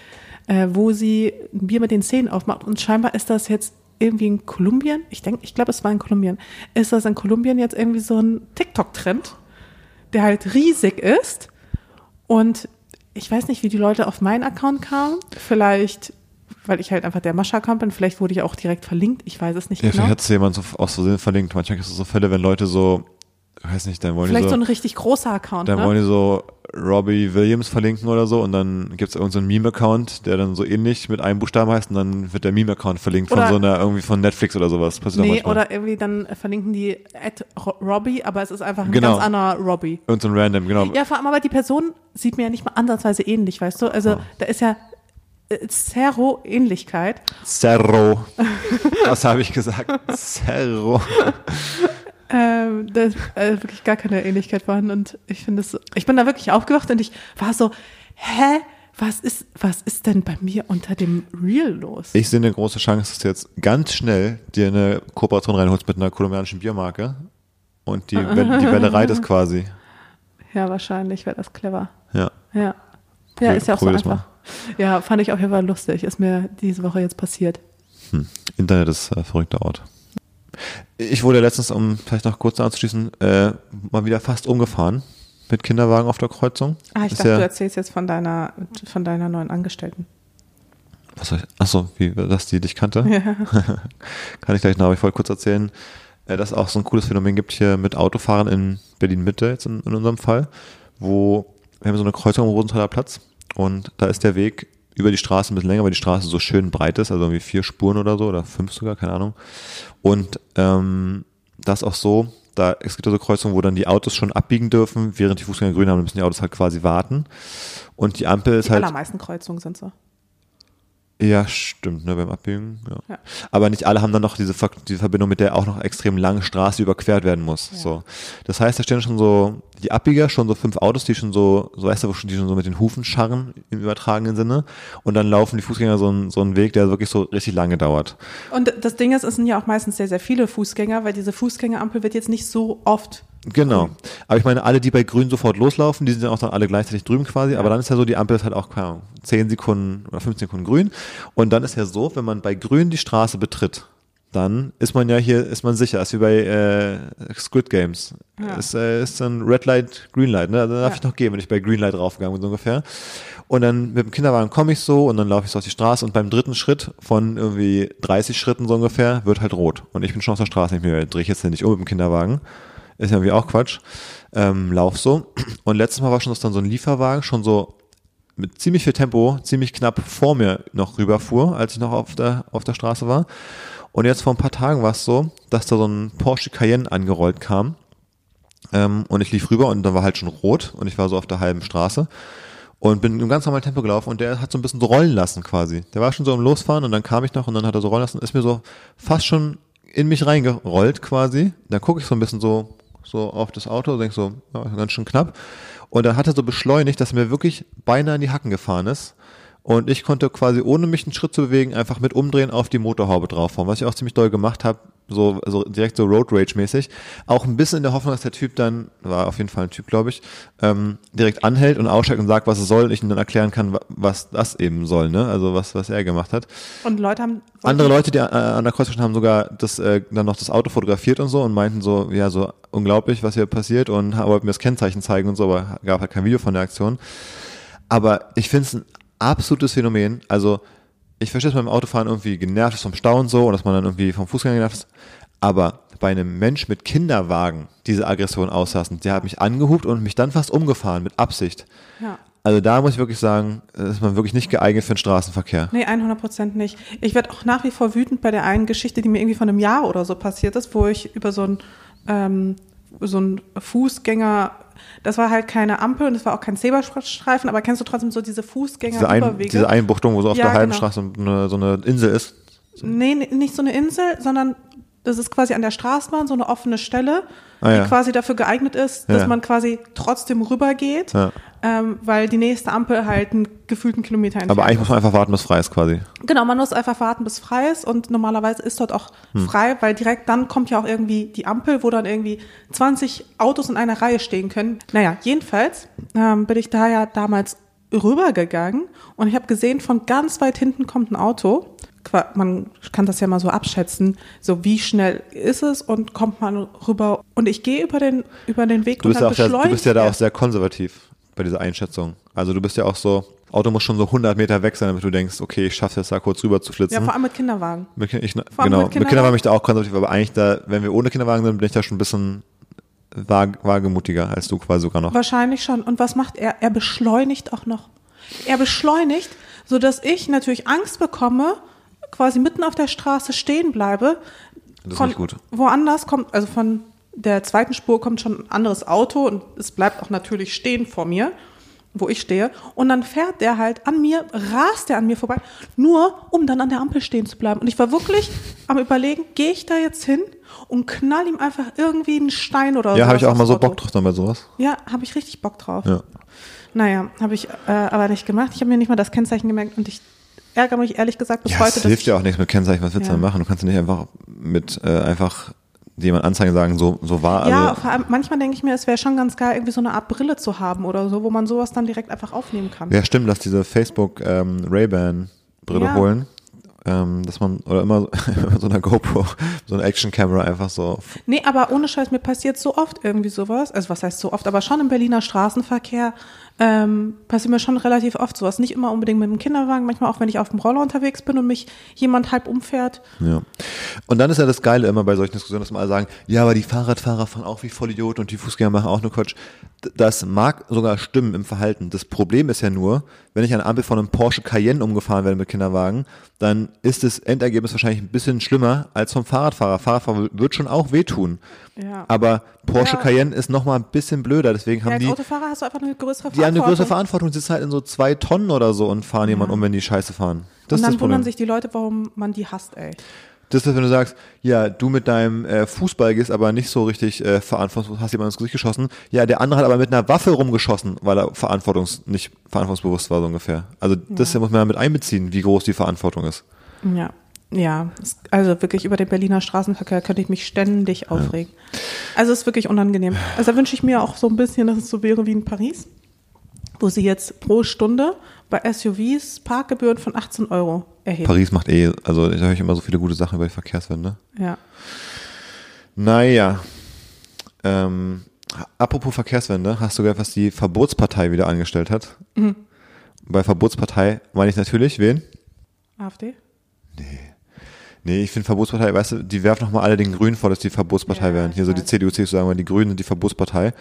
äh, wo sie ein Bier mit den Zähnen aufmacht. Und scheinbar ist das jetzt irgendwie in Kolumbien. Ich denke, ich glaube, es war in Kolumbien. Ist das in Kolumbien jetzt irgendwie so ein TikTok-Trend, der halt riesig ist. Und ich weiß nicht, wie die Leute auf meinen Account kamen. Vielleicht, weil ich halt einfach der Mascha-Account bin. Vielleicht wurde ich auch direkt verlinkt. Ich weiß es nicht Ja, genau. vielleicht hat es jemand so aus Versehen verlinkt. Manchmal gibt es so Fälle, wenn Leute so, ich weiß nicht, dann wollen Vielleicht die so so, ein richtig großer Account. dann Ne? wollen die so Robbie Williams verlinken oder so und dann gibt es irgendeinen so Meme-Account, der dann so ähnlich mit einem Buchstaben heißt und dann wird der Meme-Account verlinkt Oder- von so einer, irgendwie von Netflix oder sowas. Passiert Nee, oder irgendwie dann verlinken die at Ro- Robbie, aber es ist einfach ein Genau. ganz anderer Robbie. Irgend so ein Random, genau. Ja, vor allem aber die Person sieht mir ja nicht mal ansatzweise ähnlich, weißt du? Also da ist ja äh, Zero-Ähnlichkeit. Cerro. Was habe ich gesagt? Cerro. Ähm, da ist äh, wirklich gar keine Ähnlichkeit vorhanden und ich finde es, ich bin da wirklich aufgewacht und ich war so, hä? Was ist, was ist denn bei mir unter dem Real los? Ich sehe eine große Chance, dass du jetzt ganz schnell dir eine Kooperation reinholst mit einer kolumbianischen Biermarke und die, die Welle reitet quasi. Ja, wahrscheinlich wäre das clever. Ja. Ja. Ja, ist ja auch so probier einfach. Ja, fand ich auf jeden Fall lustig. Ist mir diese Woche jetzt passiert. Internet ist ein verrückter Ort. Ich wurde letztens, um vielleicht noch kurz anzuschließen, äh, mal wieder fast umgefahren mit Kinderwagen auf der Kreuzung. Ah, ich Ist dachte, ja, du erzählst jetzt von deiner, von deiner neuen Angestellten. was soll ich, achso, wie, dass die dich kannte? Kann ich gleich noch, aber ich wollte kurz erzählen, äh, dass es auch so ein cooles Phänomen gibt hier mit Autofahren in Berlin-Mitte, jetzt in, in unserem Fall, wo wir haben so eine Kreuzung am Rosenthaler Platz und da ist der Weg über die Straße ein bisschen länger, weil die Straße so schön breit ist, also irgendwie vier Spuren oder so, oder fünf sogar, keine Ahnung. Und ähm, das auch so, da es gibt ja so Kreuzungen, wo dann die Autos schon abbiegen dürfen, während die Fußgänger grün haben, dann müssen die Autos halt quasi warten. Und die Ampel ist Die halt. allermeisten Kreuzungen sind so. Ja, stimmt, ne, beim Abbiegen, ja. Ja. Aber nicht alle haben dann noch diese, Ver diese Verbindung, mit der auch noch extrem lange Straße überquert werden muss. Ja. So. Das heißt, da stehen schon so, die Abbieger, schon so fünf Autos, die schon so, so weißt du, die schon so mit den Hufen scharren im übertragenen Sinne. Und dann laufen die Fußgänger so einen, so einen Weg, der wirklich so richtig lange dauert. Und das Ding ist, es sind ja auch meistens sehr, sehr viele Fußgänger, weil diese Fußgängerampel wird jetzt nicht so oft. Genau. Aber ich meine, alle, die bei Grün sofort loslaufen, die sind dann auch dann alle gleichzeitig drüben quasi. Aber dann ist ja so, die Ampel ist halt auch, keine Ahnung, 10 Sekunden oder 15 Sekunden grün. Und dann ist ja so, wenn man bei Grün die Straße betritt, dann ist man ja hier, ist man sicher. ist wie bei äh, Squid Games. Ja. Ist, äh, ist dann Red Light, Green Light. Ne? Da darf Ja. ich noch gehen, wenn ich bei Green Light raufgegangen bin, so ungefähr. Und dann mit dem Kinderwagen komme ich so und dann laufe ich so auf die Straße und beim dritten Schritt von irgendwie 30 Schritten so ungefähr wird halt rot. Und ich bin schon auf der Straße, ich mir drehe ich jetzt nicht um mit dem Kinderwagen. Ist ja irgendwie auch Quatsch. Ähm, lauf so. Und letztes Mal war schon, dass dann so ein Lieferwagen schon so mit ziemlich viel Tempo, ziemlich knapp vor mir noch rüberfuhr, als ich noch auf der, auf der Straße war. Und jetzt vor ein paar Tagen war es so, dass da so ein Porsche Cayenne angerollt kam. Ähm, und ich lief rüber und dann war halt schon rot und ich war so auf der halben Straße und bin im ganz normalen Tempo gelaufen und der hat so ein bisschen so rollen lassen quasi. Der war schon so im Losfahren und dann kam ich noch und dann hat er so rollen lassen, ist mir so fast schon in mich reingerollt quasi. Dann gucke ich so ein bisschen so, so auf das Auto, denke so, ja, ganz schön knapp. Und dann hat er so beschleunigt, dass er mir wirklich beinahe in die Hacken gefahren ist. Und ich konnte quasi, ohne mich einen Schritt zu bewegen, einfach mit umdrehen auf die Motorhaube draufhauen, was ich auch ziemlich doll gemacht habe, so, so direkt so Road Rage mäßig. Auch ein bisschen in der Hoffnung, dass der Typ dann, war auf jeden Fall ein Typ, glaube ich, ähm, direkt anhält und aussteigt und sagt, was es soll und ich ihm dann erklären kann, wa- was das eben soll, ne? Also was, was er gemacht hat. Und Leute haben. Andere Leute, die äh, an der Kreuzung haben sogar das, äh, dann noch das Auto fotografiert und so und meinten so, ja, so unglaublich, was hier passiert und wollten mir das Kennzeichen zeigen und so, aber gab halt kein Video von der Aktion. Aber ich finde es ein absolutes Phänomen. Also ich verstehe es beim Autofahren irgendwie genervt ist vom Stau und so und dass man dann irgendwie vom Fußgänger genervt ist. Aber bei einem Mensch mit Kinderwagen diese Aggression auslassen, der hat mich angehupt und mich dann fast umgefahren mit Absicht. Ja. Also da muss ich wirklich sagen, ist man wirklich nicht geeignet für den Straßenverkehr. Nee, 100 Prozent nicht. Ich werde auch nach wie vor wütend bei der einen Geschichte, die mir irgendwie von einem Jahr oder so passiert ist, wo ich über so ein ähm, so ein Fußgänger, das war halt keine Ampel und es war auch kein Zebrastreifen, aber kennst du trotzdem so diese Diese, Ein, diese Einbuchtung, wo so auf Ja, der halben genau. Straße eine, so eine Insel ist. Nee, nee, nicht so eine Insel, sondern das ist quasi an der Straßenbahn so eine offene Stelle, Ah, ja. die quasi dafür geeignet ist, dass Ja. man quasi trotzdem rübergeht. Ja. ähm, weil die nächste Ampel halt einen gefühlten Kilometer entfernt Aber eigentlich muss man einfach warten, bis frei ist quasi. Genau, man muss einfach warten, bis frei ist und normalerweise ist dort auch Hm. frei, weil direkt dann kommt ja auch irgendwie die Ampel, wo dann irgendwie 20 Autos in einer Reihe stehen können. Naja, jedenfalls ähm, bin ich da ja damals rübergegangen und ich habe gesehen, von ganz weit hinten kommt ein Auto. Man kann das ja mal so abschätzen, so wie schnell ist es und kommt man rüber. Und ich gehe über den, über den Weg Du bist, und ja dann auch sehr, du bist ja da auch sehr konservativ bei dieser Einschätzung. Also du bist ja auch so, Auto muss schon so 100 Meter weg sein, damit du denkst, okay, ich schaffe es da kurz rüber zu flitzen. Ja, vor allem mit Kinderwagen. Mit, ich, allem genau, mit mit Kinderwagen Kinderwagen. bin ich da auch konservativ, aber eigentlich da, wenn wir ohne Kinderwagen sind, bin ich da schon ein bisschen wagemutiger als du quasi sogar noch. Wahrscheinlich schon. Und was macht er? Er beschleunigt auch noch. Er beschleunigt, so dass ich natürlich Angst bekomme, quasi mitten auf der Straße stehen bleibe. Das ist nicht gut. Woanders kommt, also von der zweiten Spur kommt schon ein anderes Auto und es bleibt auch natürlich stehen vor mir, wo ich stehe. Und dann fährt der halt an mir, rast der an mir vorbei, nur um dann an der Ampel stehen zu bleiben. Und ich war wirklich am überlegen, gehe ich da jetzt hin und knall ihm einfach irgendwie einen Stein oder Ja, habe ich auch mal so. Bock drauf dann bei sowas. Ja, habe ich richtig Bock drauf. Ja. Naja, habe ich äh, aber nicht gemacht. Ich habe mir nicht mal das Kennzeichen gemerkt und ich ärgere mich ehrlich gesagt bis Ja, heute. es dass hilft ja auch nichts mit Kennzeichen, was willst du Ja. denn machen? Du kannst ja nicht einfach mit äh, einfach jemand anzeigen und sagen, so, so war ja, also. vor allem, manchmal denke ich mir, es wäre schon ganz geil, irgendwie so eine Art Brille zu haben oder so, wo man sowas dann direkt einfach aufnehmen kann. Ja, stimmt, dass diese Facebook ähm, Ray-Ban Brille Ja. holen. Ähm, dass man, oder immer so, so eine GoPro, so eine Action-Camera einfach so. Nee, aber ohne Scheiß, mir passiert so oft irgendwie sowas. Also was heißt so oft, aber schon im Berliner Straßenverkehr ähm, passiert mir schon relativ oft sowas. Nicht immer unbedingt mit dem Kinderwagen, manchmal auch, wenn ich auf dem Roller unterwegs bin und mich jemand halb umfährt. Ja. Und dann ist ja das Geile immer bei solchen Diskussionen, dass man alle sagen, ja, aber die Fahrradfahrer fahren auch wie Vollidioten und die Fußgänger machen auch nur Quatsch. Das mag sogar stimmen im Verhalten. Das Problem ist ja nur, wenn ich an Ampel von einem Porsche Cayenne umgefahren werde mit Kinderwagen, dann ist das Endergebnis wahrscheinlich ein bisschen schlimmer als vom Fahrradfahrer. Fahrradfahrer wird schon auch wehtun. Ja. Aber Porsche Ja. Cayenne ist noch mal ein bisschen blöder, deswegen Ja, haben als die, Autofahrer hast du einfach eine größere die haben eine größere Verantwortung. Die sitzen halt in so zwei Tonnen oder so und fahren jemanden um, wenn die Scheiße fahren. Das und dann wundern sich die Leute, warum man die hasst, ey. Das ist, wenn du sagst, ja, du mit deinem äh, Fußball gehst aber nicht so richtig äh, verantwortungslos, hast jemand ins Gesicht geschossen. Ja, der andere hat aber mit einer Waffe rumgeschossen, weil er verantwortungs nicht verantwortungsbewusst war, so ungefähr. Also das muss man ja mit einbeziehen, wie groß die Verantwortung ist. Ja, ja. Also wirklich über den Berliner Straßenverkehr könnte ich mich ständig aufregen. Also es ist wirklich unangenehm. Also da wünsche ich mir auch so ein bisschen, dass es so wäre wie in Paris, wo sie jetzt pro Stunde bei SUVs Parkgebühren von 18 Euro erheben. Paris macht eh, also da höre ich immer so viele gute Sachen über die Verkehrswende. Ja. Naja. Ähm, apropos Verkehrswende, hast du gehört, was die Verbotspartei wieder angestellt hat? Mhm. Bei Verbotspartei meine ich natürlich wen? AfD? Nee, ich finde Verbotspartei, weißt du, die werfen nochmal alle den Grünen vor, dass die Verbotspartei Ja, ich Hier so die. CDU, CSU sagen wir, die Grünen sind die Verbotspartei.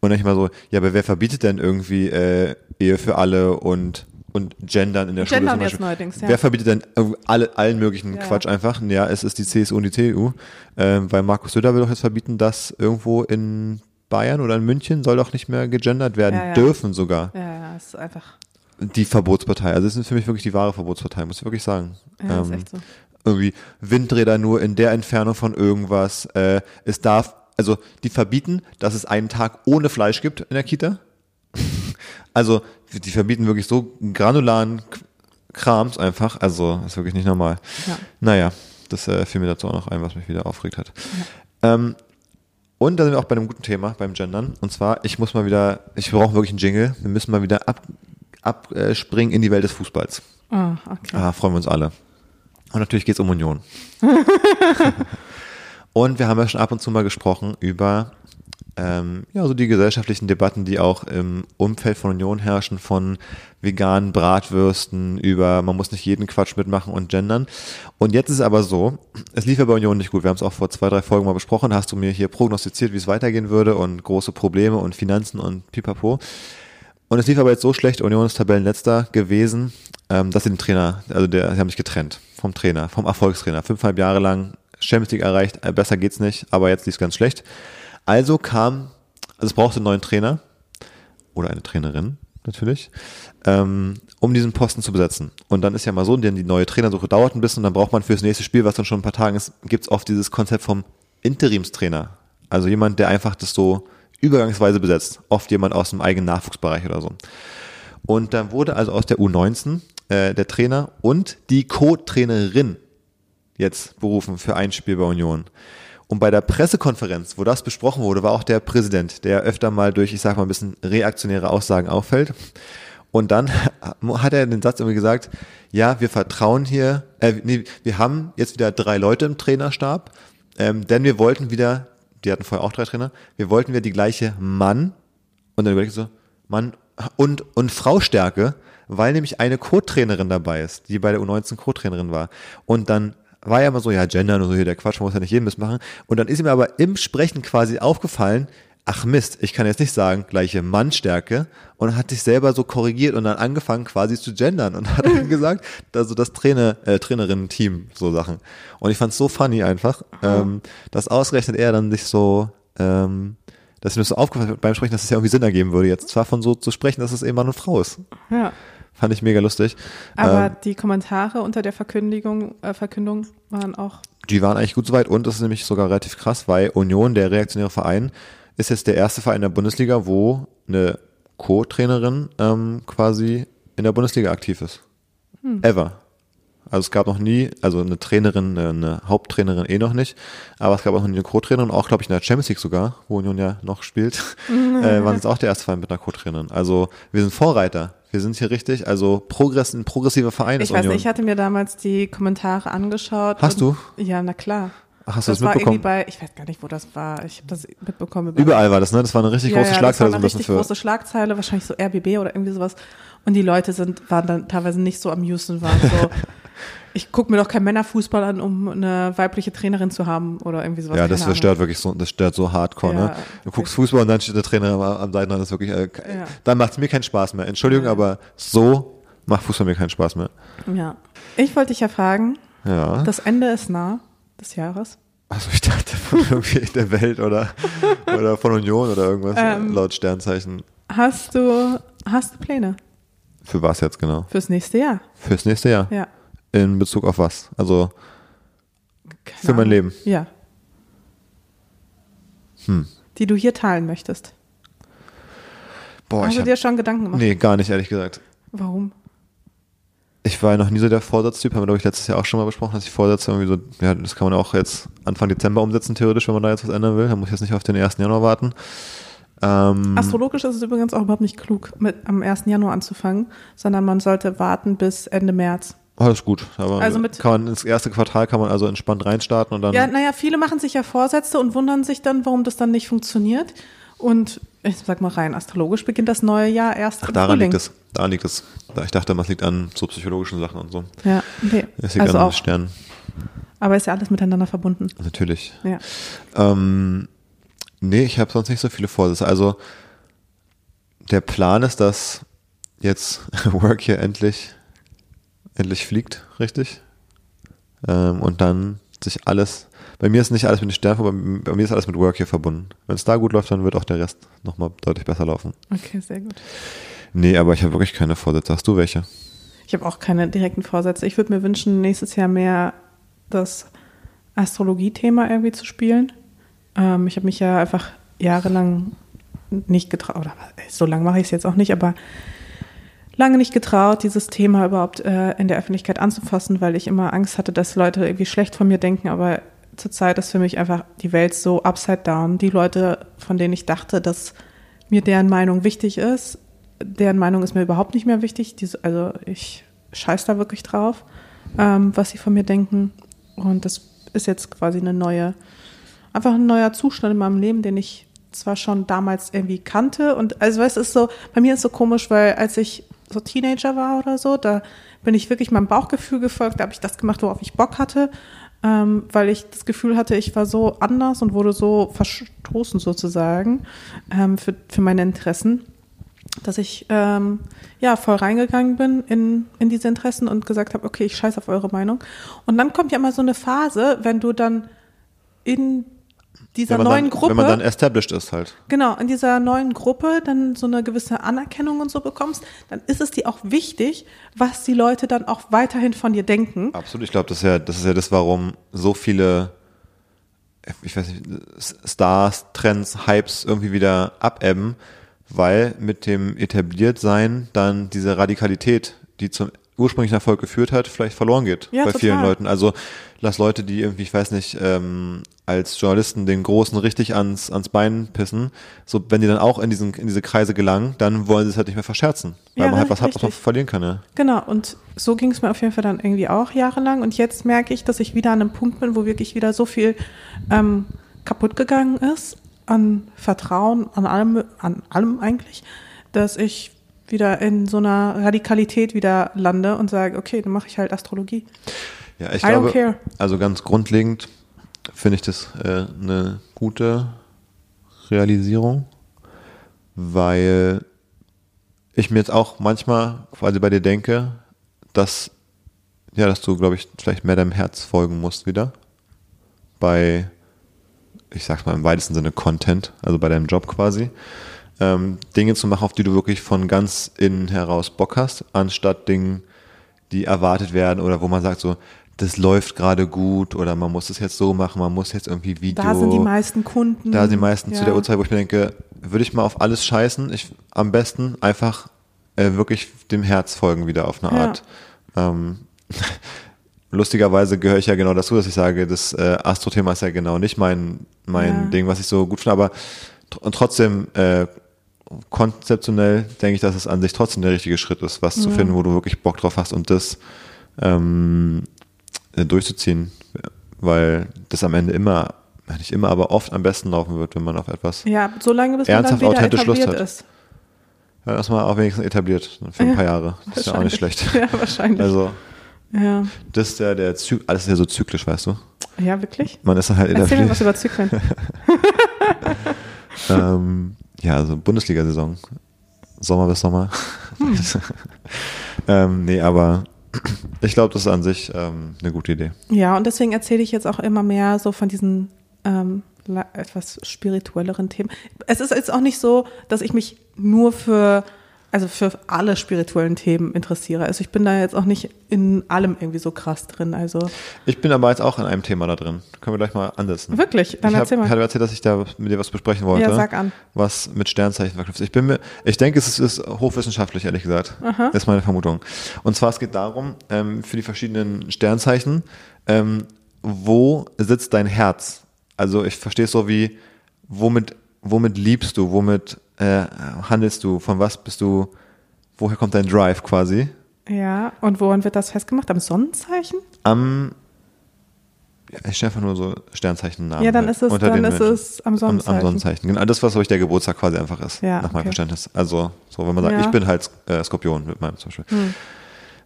Und dann ich mal so, ja, aber wer verbietet denn irgendwie äh, Ehe für alle und und Gendern in der Schule Gendern zum jetzt Beispiel? neuerdings, ja. Wer verbietet denn irgendwie alle, allen möglichen Ja. Quatsch einfach? Ja, es ist die CSU und die CDU. Ähm, weil Markus Söder will doch jetzt verbieten, dass irgendwo in Bayern oder in München soll doch nicht mehr gegendert werden Ja, dürfen sogar. Ja, ja, es ist einfach, Die Verbotspartei. Also das ist für mich wirklich die wahre Verbotspartei, muss ich wirklich sagen. ja, ist Ähm, echt so. irgendwie Windräder nur in der Entfernung von irgendwas. Äh, es darf, also die verbieten, dass es einen Tag ohne Fleisch gibt in der Kita. also die verbieten wirklich so granularen Krams einfach. Also ist wirklich nicht normal. Ja. Naja, das äh, fiel mir dazu auch noch ein, was mich wieder aufgeregt hat. Ähm, und da sind wir auch bei einem guten Thema, beim Gendern. Und zwar, ich muss mal wieder, ich brauche wirklich einen Jingle. Wir müssen mal wieder ab, abspringen in die Welt des Fußballs. Ah, okay. Ah, freuen wir uns alle. Und natürlich geht es um Union. und wir haben ja schon ab und zu mal gesprochen über ähm, ja, so die gesellschaftlichen Debatten, die auch im Umfeld von Union herrschen, von veganen Bratwürsten über, man muss nicht jeden Quatsch mitmachen und gendern. Und jetzt ist es aber so, es lief ja bei Union nicht gut. Wir haben es auch vor zwei, drei Folgen mal besprochen. Hast du mir hier prognostiziert, wie es weitergehen würde und große Probleme und Finanzen und pipapo. Und es lief aber jetzt so schlecht, Union ist Tabellenletzter gewesen, ähm, dass sie den Trainer, also der, sie haben sich getrennt vom Trainer, vom Erfolgstrainer. Fünfeinhalb Jahre lang Champions League erreicht, äh, besser geht's nicht, aber jetzt lief es ganz schlecht. Also kam, also es brauchte einen neuen Trainer oder eine Trainerin natürlich, ähm, um diesen Posten zu besetzen. Und dann ist ja mal so, denn die neue Trainersuche dauert ein bisschen und dann braucht man fürs nächste Spiel, was dann schon ein paar Tagen ist, gibt's oft dieses Konzept vom Interimstrainer. Also jemand, der einfach das so übergangsweise besetzt. Oft jemand aus dem eigenen Nachwuchsbereich oder so. Und dann wurde also aus der U19 äh, der Trainer und die Co-Trainerin jetzt berufen für ein Spiel bei Union. Und bei der Pressekonferenz, wo das besprochen wurde, war auch der Präsident, der öfter mal durch, ich sag mal, ein bisschen reaktionäre Aussagen auffällt. Und dann hat er den Satz irgendwie gesagt, ja, wir vertrauen hier, äh, nee, wir haben jetzt wieder drei Leute im Trainerstab, ähm, denn wir wollten wieder, die hatten vorher auch drei Trainer, wir wollten wieder die gleiche Mann, und dann überlegt so, Mann und, und Frau Stärke, weil nämlich eine Co-Trainerin dabei ist, die bei der U19 Co-Trainerin war. Und dann war ja immer so, ja, Gender und so hier, der Quatsch, man muss ja nicht jeden Mist machen. Und dann ist ihm aber im Sprechen quasi aufgefallen, ach Mist, ich kann jetzt nicht sagen, gleiche Mannstärke und hat sich selber so korrigiert und dann angefangen quasi zu gendern und hat dann gesagt, also das Trainer, äh, Trainerinnen-Team, so Sachen. Und ich fand es so funny einfach, ähm, dass ausgerechnet er dann sich so, ähm, dass mir so aufgefallen beim Sprechen, dass es ja irgendwie Sinn ergeben würde, jetzt zwar von so zu sprechen, dass es eben Mann und Frau ist. Ja. Fand ich mega lustig. Aber Ähm, die Kommentare unter der Verkündigung, äh, Verkündung waren auch. die waren eigentlich gut soweit und das ist nämlich sogar relativ krass, weil Union, der reaktionäre Verein, ist jetzt der erste Verein der Bundesliga, wo eine Co-Trainerin ähm, quasi in der Bundesliga aktiv ist. Ever. Also es gab noch nie, also eine Trainerin, eine, Haupttrainerin eh noch nicht, aber es gab auch noch nie eine Co-Trainerin, auch glaube ich in der Champions League sogar, wo Union ja noch spielt, äh, waren jetzt auch der erste Verein mit einer Co-Trainerin. Also wir sind Vorreiter. Wir sind hier richtig, also Progress, ein progressiver Verein Ich ist weiß Union. nicht, ich hatte mir damals die Kommentare angeschaut. Hast und, Ja, na klar. Ach, hast du das, war irgendwie mitbekommen? bei, ich weiß gar nicht, wo das war. Ich habe das mitbekommen. Über Überall war das, ne? Das war eine richtig ja, große ja, Schlagzeile das so war ein eine bisschen richtig für. große Schlagzeile, wahrscheinlich so RBB oder irgendwie sowas. Und die Leute sind, waren dann teilweise nicht so amused und waren so, ich gucke mir doch kein Männerfußball an, um eine weibliche Trainerin zu haben oder irgendwie sowas. Ja, das, das stört wirklich so, das stört so hardcore, Ja, ne? Du guckst Fußball und dann steht der Trainer am, am Seitenrand, das ist wirklich, äh, Ja. dann macht es mir keinen Spaß mehr. Entschuldigung, aber so macht Fußball mir keinen Spaß mehr. Ja. Ich wollte dich ja fragen, Ja. das Ende ist nah des Jahres. Also ich dachte von irgendwie der Welt oder, oder von Union oder irgendwas, Ähm. laut Sternzeichen. Hast du, hast du Pläne Für was jetzt genau? fürs nächste Jahr? Fürs nächste Jahr? Ja. In Bezug auf was? Also, Keine Für mein Ahnung. Leben. Ja. Hm. Die du hier teilen möchtest. boah, Hast ich du hab, dir schon Gedanken gemacht? nee, gar nicht, ehrlich gesagt. Warum? Ich war ja noch nie so der Vorsatztyp, haben wir, glaube ich, letztes Jahr auch schon mal besprochen, dass ich Vorsätze irgendwie so, ja, das kann man auch jetzt Anfang Dezember umsetzen, theoretisch, wenn man da jetzt was ändern will. Da muss ich jetzt nicht auf den 1. Januar warten. Ähm, Astrologisch ist es übrigens auch überhaupt nicht klug, mit am 1. Januar anzufangen, sondern man sollte warten bis Ende März. Alles gut. Aber Also mit- kann man ins erste Quartal kann man also entspannt reinstarten und dann. Ja, naja, viele machen sich ja Vorsätze und wundern sich dann, warum das dann nicht funktioniert. Und ich sag mal rein, astrologisch beginnt das neue Jahr erst Ach, daran Frühling. liegt es. Daran liegt es. Ich dachte, das liegt an so psychologischen Sachen und so. Ja, nee. Es liegt Also an auch. Sternen. Aber ist ja alles miteinander verbunden. Natürlich. Ja. Ähm, nee, ich habe sonst nicht so viele Vorsätze. Also der Plan ist, dass jetzt Work hier endlich endlich fliegt, richtig? Ähm, und dann sich alles. Bei mir ist nicht alles mit den Sternen verbunden, bei mir ist alles mit Work hier verbunden. Wenn es da gut läuft, dann wird auch der Rest nochmal deutlich besser laufen. Okay, sehr gut. Nee, aber ich habe wirklich keine Vorsätze. Hast du welche? Ich habe auch keine direkten Vorsätze. Ich würde mir wünschen, nächstes Jahr mehr das Astrologie-Thema irgendwie zu spielen. Ähm, ich habe mich ja einfach jahrelang nicht getraut, oder so lange mache ich es jetzt auch nicht, aber lange nicht getraut, dieses Thema überhaupt äh, in der Öffentlichkeit anzufassen, weil ich immer Angst hatte, dass Leute irgendwie schlecht von mir denken. Aber zurzeit ist für mich einfach die Welt so upside down. Die Leute, von denen ich dachte, dass mir deren Meinung wichtig ist, deren Meinung ist mir überhaupt nicht mehr wichtig. Diese, also ich scheiß da wirklich drauf, ähm, was sie von mir denken. Und das ist jetzt quasi eine neue, einfach ein neuer Zustand in meinem Leben, den ich zwar schon damals irgendwie kannte. Und also es ist so, bei mir ist so komisch, weil als ich so Teenager war oder so, da bin ich wirklich meinem Bauchgefühl gefolgt, da habe ich das gemacht, worauf ich Bock hatte, ähm, weil ich das Gefühl hatte, ich war so anders und wurde so verstoßen sozusagen ähm, für, für meine Interessen dass ich ähm, ja voll reingegangen bin in, in diese Interessen und gesagt habe, okay, ich scheiße auf eure Meinung. Und dann kommt ja immer so eine Phase, wenn du dann in dieser Wenn neuen dann, Gruppe, Wenn man dann established ist halt. genau, in dieser neuen Gruppe dann so eine gewisse Anerkennung und so bekommst, dann ist es dir auch wichtig, was die Leute dann auch weiterhin von dir denken. Absolut, ich glaube, das ist ja, das ist ja das, warum so viele, ich weiß nicht, Stars, Trends, Hypes irgendwie wieder abebben, weil mit dem Etabliertsein dann diese Radikalität, die zum ursprünglichen Erfolg geführt hat, vielleicht verloren geht Ja, bei total. vielen Leuten. Also lass Leute, die irgendwie, ich weiß nicht, ähm, als Journalisten den Großen richtig ans, ans Bein pissen, so wenn die dann auch in diesen in diese Kreise gelangen, dann wollen sie es halt nicht mehr verscherzen, weil Ja, man halt was hat, was man richtig. verlieren kann. Ja. Genau, und so ging es mir auf jeden Fall dann irgendwie auch jahrelang. Und jetzt merke ich, dass ich wieder an einem Punkt bin, wo wirklich wieder so viel ähm, kaputt gegangen ist an Vertrauen, an allem, an allem eigentlich, dass ich wieder in so einer Radikalität wieder lande und sage, okay, dann mache ich halt Astrologie. Ja, ich I don't glaube, care. also ganz grundlegend finde ich das äh, eine gute Realisierung, weil ich mir jetzt auch manchmal quasi bei dir denke, dass ja, dass du, glaube ich, vielleicht mehr deinem Herz folgen musst wieder bei, ich sag's mal im weitesten Sinne Content, also bei deinem Job quasi. Ähm, Dinge zu machen, auf die du wirklich von ganz innen heraus Bock hast, anstatt Dingen, die erwartet werden oder wo man sagt so, das läuft gerade gut oder man muss es jetzt so machen, man muss jetzt irgendwie Video. Da sind die meisten Kunden. Da sind die meisten ja. zu der Uhrzeit, wo ich mir denke, würde ich mal auf alles scheißen, ich am besten einfach äh, wirklich dem Herz folgen wieder auf eine Ja. Art. Ähm, lustigerweise gehöre ich ja genau dazu, dass ich sage, das äh, Astro-Thema ist ja genau nicht mein, mein Ja. Ding, was ich so gut finde, aber tr trotzdem äh, konzeptionell denke ich, dass es an sich trotzdem der richtige Schritt ist, was zu finden, wo du wirklich Bock drauf hast und das ähm, äh, durchzuziehen, weil das am Ende immer, nicht immer, aber oft am besten laufen wird, wenn man auf etwas Ja, solange bis Ernsthaft man dann authentisch Lust etabliert hat. ist. ja, erstmal auch wenigstens etabliert für ein paar Jahre. Das ist ja auch nicht schlecht. Ja, wahrscheinlich. Also, ja. das ist ja der Zy alles ist ja so zyklisch, weißt du? ja, wirklich? Man ist dann halt Erzähl mir was etabliert. über Zyklen. Ähm, ja, also Bundesliga-Saison. Sommer bis Sommer. Hm. ähm, nee, aber ich glaube, das ist an sich ähm, eine gute Idee. Ja, und deswegen erzähle ich jetzt auch immer mehr so von diesen ähm, etwas spirituelleren Themen. Es ist jetzt auch nicht so, dass ich mich nur für, also für alle spirituellen Themen interessiere. Also ich bin da jetzt auch nicht in allem irgendwie so krass drin. Also Ich bin aber jetzt auch in einem Thema da drin. Können wir gleich mal ansetzen. wirklich, dann ich hab, erzähl mal. hatte erzählt, dass ich da mit dir was besprechen wollte. Ja, sag an. Was mit Sternzeichen verknüpft ist. Ich bin mir, ich denke, es ist, ist hochwissenschaftlich, ehrlich gesagt. Das ist meine Vermutung. Und zwar, es geht darum, ähm, für die verschiedenen Sternzeichen, ähm, wo sitzt dein Herz? Also ich verstehe es so wie, womit, womit liebst du, womit äh, handelst du, von was bist du, woher kommt dein Drive quasi? Ja, und woran wird das festgemacht? Am Sonnenzeichen? Am ich stelle einfach nur so Sternzeichennamen. Ja, dann halt ist es- dann ist Menschen. es am Sonnenzeichen. Am, Sonnenzeichen. Genau, das, was euch der Geburtstag quasi einfach ist, Ja, nach meinem okay. Verständnis. Also, so, wenn man sagt, Ja. Hm. ich bin halt äh, Skorpion mit meinem zum Beispiel.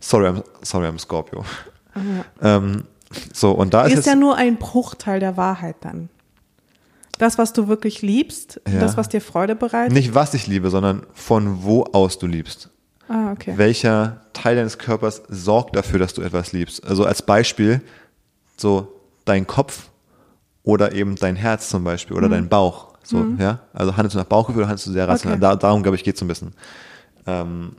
Sorry, I'm, sorry, I'm Scorpio. Ähm, so, und da ist, Ist ja nur ein Bruchteil der Wahrheit dann. Das, was du wirklich liebst, Ja. das, was dir Freude bereitet. nicht was ich liebe, sondern von wo aus du liebst. Ah, okay. Welcher Teil deines Körpers sorgt dafür, dass du etwas liebst? Also als Beispiel, so dein Kopf oder eben dein Herz zum Beispiel oder dein Bauch. So, ja. Also handelst du nach Bauchgefühl oder handelst du sehr rational? Okay. Da, darum, glaube ich, geht es so ein bisschen. Ähm,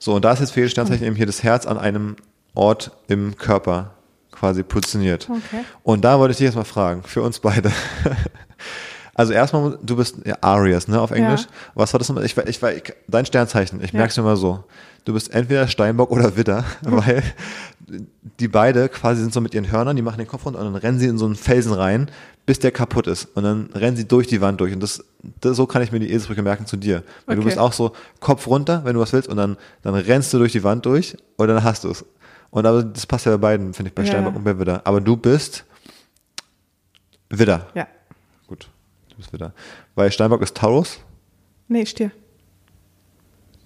so, und da ist jetzt für jedes Sternzeichen eben hier das Herz an einem Ort im Körper quasi positioniert. Okay. Und da wollte ich dich jetzt mal fragen, für uns beide. Also erstmal, du bist ja, Arias, ne, auf Englisch. Ja. Was war das nochmal? Ich, ich, ich, dein Sternzeichen, ich Ja. merk's mir mal so. Du bist entweder Steinbock oder Widder, weil die beide quasi sind so mit ihren Hörnern, die machen den Kopf runter und dann rennen sie in so einen Felsen rein, bis der kaputt ist. Und dann rennen sie durch die Wand durch. Und das, das so kann ich mir die Eselsbrücke merken zu dir. Weil du Okay. bist auch so Kopf runter, wenn du was willst, und dann, dann rennst du durch die Wand durch und dann hast du es. Und aber das passt ja bei beiden, finde ich, bei. Steinbock und bei Widder. Aber du bist Widder. Ja. Bist Widder. Weil Steinbock ist Taurus. Nee, Stier.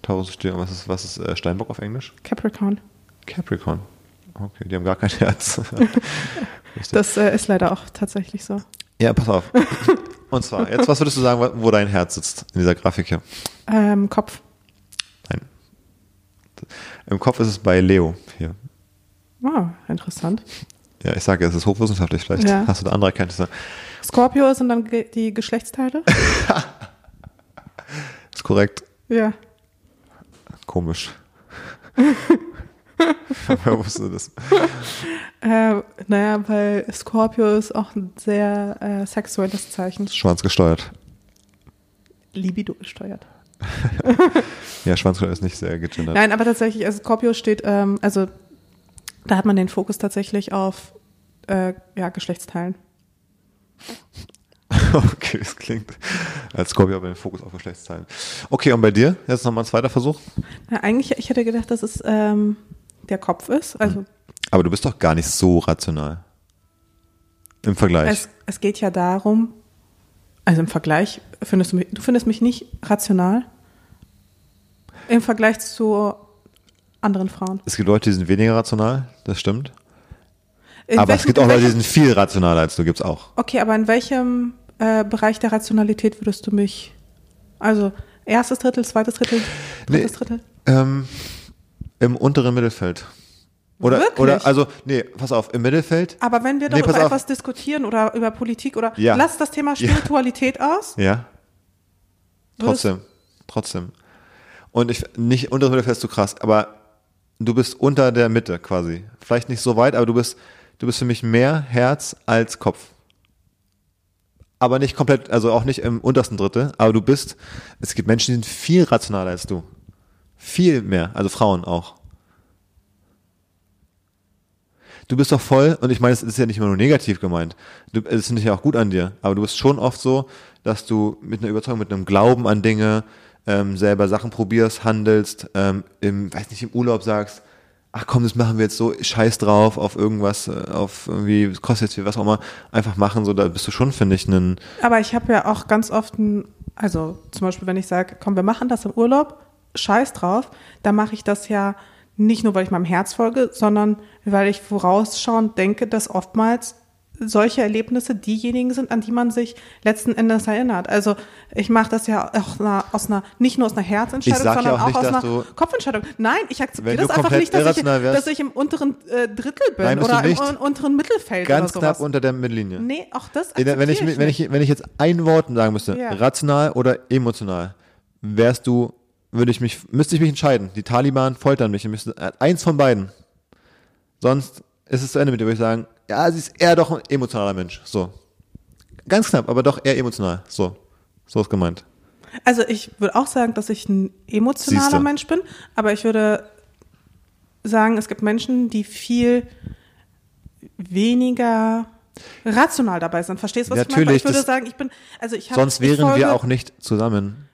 Taurus ist Stier. Was ist, was ist äh, Steinbock auf Englisch? Capricorn. Capricorn. Okay, die haben gar kein Herz. Das äh, ist leider auch tatsächlich so. ja, pass auf. Und zwar, jetzt, was würdest du sagen, wo dein Herz sitzt in dieser Grafik hier? Ähm, Kopf. Nein. Im Kopf ist es bei Leo hier. Wow, interessant. Ja, ich sage, es ist hochwissenschaftlich. Vielleicht Ja. hast du da andere Erkenntnisse. Scorpio sind dann ge die Geschlechtsteile? Ist korrekt. ja. Komisch. Woher wusstest du das? Äh, naja, weil Scorpio ist auch ein sehr äh, sexuelles Zeichen. Schwanz gesteuert. Libido gesteuert. Ja, Schwanzgesteuert ist nicht sehr gegendert. Nein, aber tatsächlich, also Scorpio steht, ähm, also da hat man den Fokus tatsächlich auf äh, ja, Geschlechtsteilen. Okay, das klingt, als Scorpio aber den Fokus auf Geschlechtsteilen. Okay, und bei dir? Jetzt nochmal ein zweiter Versuch. Na, eigentlich, ich hätte gedacht, dass es ähm, der Kopf ist. Also Aber du bist doch gar nicht so rational. Im Vergleich. es, es geht ja darum, also im Vergleich, findest du mich, du findest mich nicht rational im Vergleich zu anderen Frauen. es gibt Leute, die sind weniger rational, das stimmt. In aber es gibt auch Leute, die sind viel rationaler als du, gibt's auch. Okay, aber in welchem äh, Bereich der Rationalität würdest du mich, also erstes Drittel, zweites Drittel, drittes Nee. Drittel? Ähm, Im unteren Mittelfeld. Oder, Wirklich? oder, also, nee, pass auf, im Mittelfeld, Aber wenn wir doch Nee, über auf. etwas diskutieren oder über Politik oder Ja. lass das Thema Ja. Spiritualität aus. ja, trotzdem, trotzdem. Und ich, nicht unteres Mittelfeld ist zu krass, aber du bist unter der Mitte quasi. Vielleicht nicht so weit, aber du bist, du bist für mich mehr Herz als Kopf. Aber nicht komplett, also auch nicht im untersten Drittel, aber du bist, es gibt Menschen, die sind viel rationaler als du. Viel mehr, also Frauen auch. Du bist doch voll, und ich meine, es ist ja nicht immer nur negativ gemeint. Du, es finde ich ja auch gut an dir, aber du bist schon oft so, dass du mit einer Überzeugung, mit einem Glauben an Dinge ähm, selber Sachen probierst, handelst, ähm, im, weiß nicht, im Urlaub sagst, ach komm, das machen wir jetzt so, scheiß drauf auf irgendwas, äh, auf irgendwie, kostet jetzt viel, was auch immer, einfach machen, so, da bist du schon, finde ich, einen, Aber ich habe ja auch ganz oft, ein, also zum Beispiel, wenn ich sage, komm, wir machen das im Urlaub, scheiß drauf, dann mache ich das ja nicht nur, weil ich meinem Herz folge, sondern weil ich vorausschauend denke, dass oftmals solche Erlebnisse diejenigen sind, an die man sich letzten Endes erinnert. Also ich mache das ja auch na, aus einer, nicht nur aus einer Herzentscheidung, Ich sag ja sondern auch auch, nicht, aus einer du- Kopfentscheidung. Nein, ich akzeptiere das einfach nicht, dass ich, dass ich im unteren äh, Drittel bin Nein, oder im unteren Mittelfeld ganz oder knapp sowas. unter der Mittellinie. Nee, auch das der- wenn ich, akzeptiere wenn ich, wenn ich jetzt ein Wort sagen müsste, Ja. rational oder emotional, wärst du, würde ich mich, müsste ich mich entscheiden. Die Taliban foltern mich. Ich müsste, äh, eins von beiden. Sonst ist es zu Ende mit dir, würde ich sagen, ja, sie ist eher doch ein emotionaler Mensch. So. Ganz knapp, aber doch eher emotional. So. So ist gemeint. Also ich würde auch sagen, dass ich ein emotionaler Siehste. Mensch bin, aber ich würde sagen, es gibt Menschen, die viel weniger rational dabei sind. Verstehst du, was ich meine? Natürlich, Ich würde sagen, ich bin, also ich habe Sonst wären folge, wir auch nicht zusammen.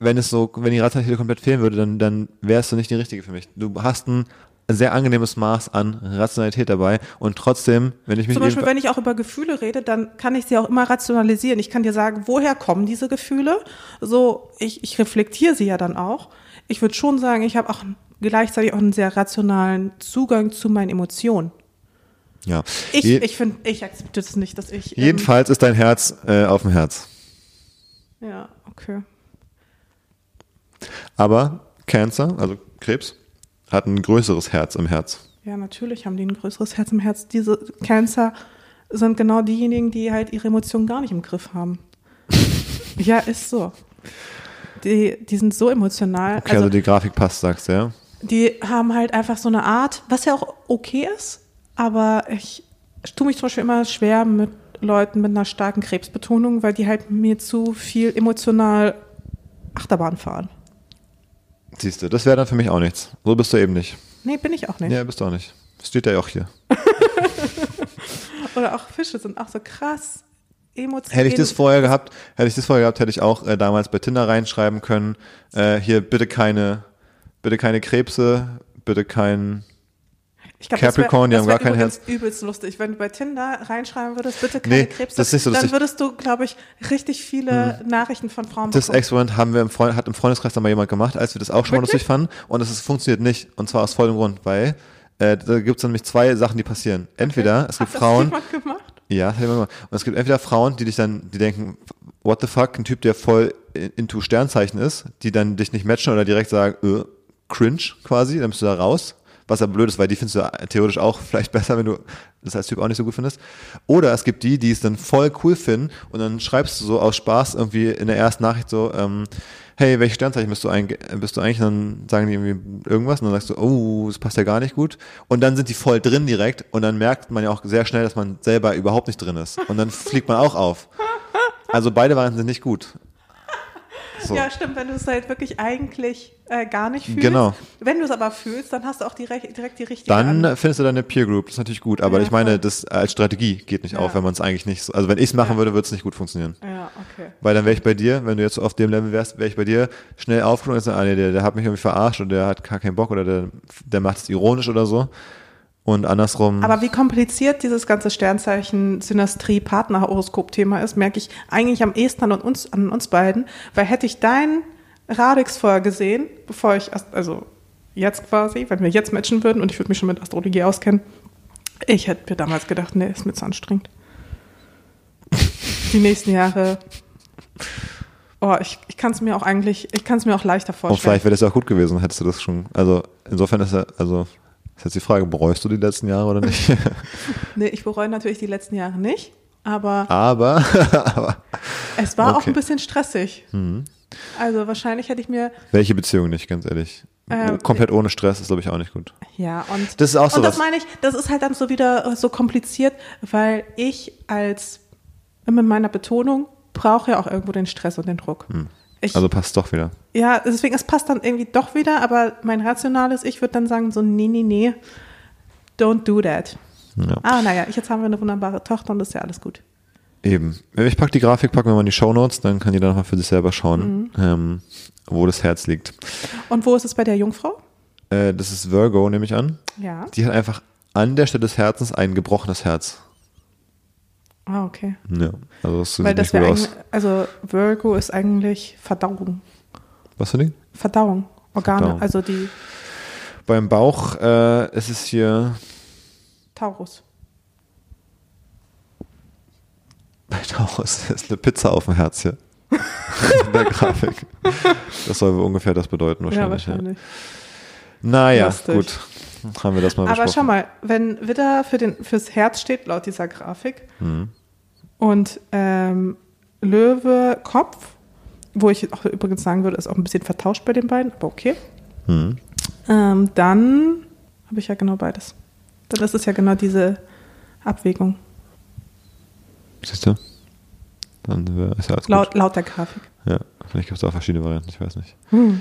Wenn es so, wenn die Rationalität komplett fehlen würde, dann, dann wärst du nicht die richtige für mich. Du hast ein sehr angenehmes Maß an Rationalität dabei und trotzdem, wenn ich mich Zum Beispiel, wenn ich auch über Gefühle rede, dann kann ich sie auch immer rationalisieren. Ich kann dir sagen, woher kommen diese Gefühle? So, ich, ich reflektiere sie ja dann auch. Ich würde schon sagen, ich habe auch gleichzeitig auch einen sehr rationalen Zugang zu meinen Emotionen. ja. Ich, Je- ich finde, ich akzeptiere das nicht, dass ich. ähm, Jedenfalls ist dein Herz äh, auf dem Herz. Ja, okay. Aber Cancer, also Krebs, hat ein größeres Herz im Herz. Ja, natürlich haben die ein größeres Herz im Herz. Diese Cancer sind genau diejenigen, die halt ihre Emotionen gar nicht im Griff haben. ja, ist so. Die, die sind so emotional. Okay, also, die Grafik passt, sagst du, ja? Die haben halt einfach so eine Art, was ja auch okay ist, aber ich, ich tue mich zum Beispiel immer schwer mit Leuten mit einer starken Krebsbetonung, weil die halt mir zu viel emotional Achterbahn fahren. Siehst du, das wäre dann für mich auch nichts. So bist du eben nicht. Nee, bin ich auch nicht. Ja, bist du auch nicht. Steht ja auch hier. Oder auch Fische sind auch so krass emotional. Hätte ich das vorher gehabt, hätte ich das vorher gehabt, hätte ich auch äh, damals bei Tinder reinschreiben können, äh, hier bitte keine, bitte keine Krebse, bitte kein, Ich glaub, Capricorn, die das haben wär, gar kein das wär übrigens übelst lustig. Wenn du bei Tinder reinschreiben würdest, bitte keine Nee, Krebs, das ist nicht so dann würdest du, glaube ich, richtig viele Nachrichten von Frauen das bekommen. Experiment haben wir im Freund, hat im Freundeskreis dann mal jemand gemacht, als wir das auch schon mal lustig fanden und es funktioniert nicht und zwar aus vollem Grund, weil äh, da gibt es nämlich zwei Sachen, die passieren. Entweder es gibt Hat das Frauen, jemand gemacht? Ja, das hat jemand gemacht. Und es gibt entweder Frauen, die dich dann, die denken, what the fuck, ein Typ, der voll in- into Sternzeichen ist, die dann dich nicht matchen oder direkt sagen, äh, cringe quasi, dann bist du da raus, was aber blöd ist, weil die findest du theoretisch auch vielleicht besser, wenn du das als Typ auch nicht so gut findest. Oder es gibt die, die es dann voll cool finden und dann schreibst du so aus Spaß irgendwie in der ersten Nachricht so, ähm, hey, welches Sternzeichen bist du, eigentlich, bist du eigentlich? Und dann sagen die irgendwie irgendwas und dann sagst du, oh, das passt ja gar nicht gut. Und dann sind die voll drin direkt und dann merkt man ja auch sehr schnell, dass man selber überhaupt nicht drin ist. Und dann fliegt man auch auf. Also beide Varianten sind nicht gut. So. Ja, stimmt, wenn du es halt wirklich eigentlich äh, gar nicht fühlst. Genau. Wenn du es aber fühlst, dann hast du auch direkt, direkt die richtige Dann an. findest du deine Peer Group, das ist natürlich gut, aber Ja, ich meine, das als Strategie geht nicht Ja. auf, wenn man es eigentlich nicht so, also wenn ich es machen Ja. würde, würde es nicht gut funktionieren. Ja, okay. Weil dann wäre ich bei dir, wenn du jetzt auf dem Level wärst, wäre ich bei dir schnell aufgenommen und sagen, ah, nee, der, der hat mich irgendwie verarscht und der hat gar keinen Bock oder der, der macht es ironisch oder so. Und andersrum, Aber wie kompliziert dieses ganze Sternzeichen-Synastrie-Partner-Horoskop-Thema ist, merke ich eigentlich am ehesten an uns, an uns beiden, weil hätte ich deinen Radix vorher gesehen, bevor ich, also jetzt quasi, wenn wir jetzt matchen würden und ich würde mich schon mit Astrologie auskennen, ich hätte mir damals gedacht, nee, ist mir zu anstrengend. Die nächsten Jahre, oh, ich, ich kann es mir auch eigentlich, ich kann es mir auch leichter und vorstellen. vielleicht wäre das ja auch gut gewesen, hättest du das schon, also insofern ist ja, also, ist jetzt die Frage, bereust du die letzten Jahre oder nicht? Nee, ich bereue natürlich die letzten Jahre nicht, aber aber, aber, Es war auch Okay. ein bisschen stressig. Also wahrscheinlich hätte ich mir, welche Beziehung nicht, ganz ehrlich. Äh, Komplett ohne Stress ist, glaube ich, auch nicht gut. ja, und Das ist auch und das meine ich, das ist halt dann so wieder äh, so kompliziert, weil ich als mit meiner Betonung brauche ja auch irgendwo den Stress und den Druck. Ich, Also passt doch wieder. ja, deswegen, es passt dann irgendwie doch wieder, aber mein rationales Ich würde dann sagen so, nee, nee, nee, don't do that. Ja. Ah, naja, jetzt haben wir eine wunderbare Tochter und das ist ja alles gut. Eben. Ich packe die Grafik, packen wir mal in die Shownotes, dann kann jeder nochmal für sich selber Mhm. schauen, ähm, wo das Herz liegt. Und wo ist es bei der Jungfrau? Äh, das ist Virgo, nehme ich an. Ja. Die hat einfach an der Stelle des Herzens ein gebrochenes Herz. Ah, okay. Ja, also das sieht Weil nicht das gut wäre aus. eigentlich, also Virgo ist eigentlich Verdauung. Was für Ding? Verdauung, Organe, Verdauung. also die Beim Bauch äh, ist es hier Taurus. bei Taurus ist eine Pizza auf dem Herz hier. in der Grafik. Das soll wohl ungefähr das bedeuten Ja, wahrscheinlich. Ja, wahrscheinlich. Naja, Lustig. gut. Haben wir das mal Aber besprochen. schau mal, wenn Widder für den, fürs Herz steht, laut dieser Grafik, Mhm. Und ähm, Löwe Kopf, wo ich auch übrigens sagen würde, ist auch ein bisschen vertauscht bei den beiden, aber okay. Mhm. Ähm, dann habe ich ja genau beides. Dann ist es ja genau diese Abwägung, Siehst du? Dann ist ja alles gut. laut, laut der Grafik. Ja, vielleicht gibt es auch verschiedene Varianten, ich weiß nicht. Hm.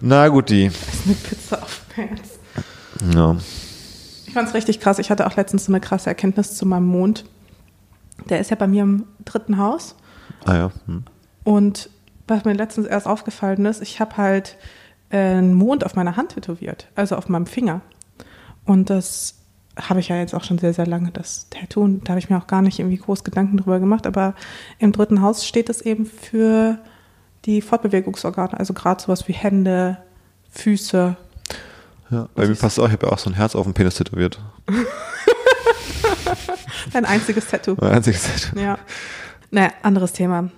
Na gut, die. Das ist eine Pizza auf Herz. Ja. Ich fand es richtig krass. Ich hatte auch letztens so eine krasse Erkenntnis zu meinem Mond. Der ist ja bei mir im dritten Haus. Ah ja. Hm. Und was mir letztens erst aufgefallen ist, ich habe halt äh, einen Mond auf meiner Hand tätowiert, also auf meinem Finger. Und das habe ich ja jetzt auch schon sehr, sehr lange, das Tattoo. Und da habe ich mir auch gar nicht irgendwie groß Gedanken drüber gemacht. Aber im dritten Haus steht es eben für die Fortbewegungsorgane, also gerade sowas wie Hände, Füße. Ja, bei mir passt es auch, ich habe ja auch so ein Herz auf dem Penis tätowiert. Ein einziges Tattoo. Mein einziges Tattoo. Ja. Naja, anderes Thema.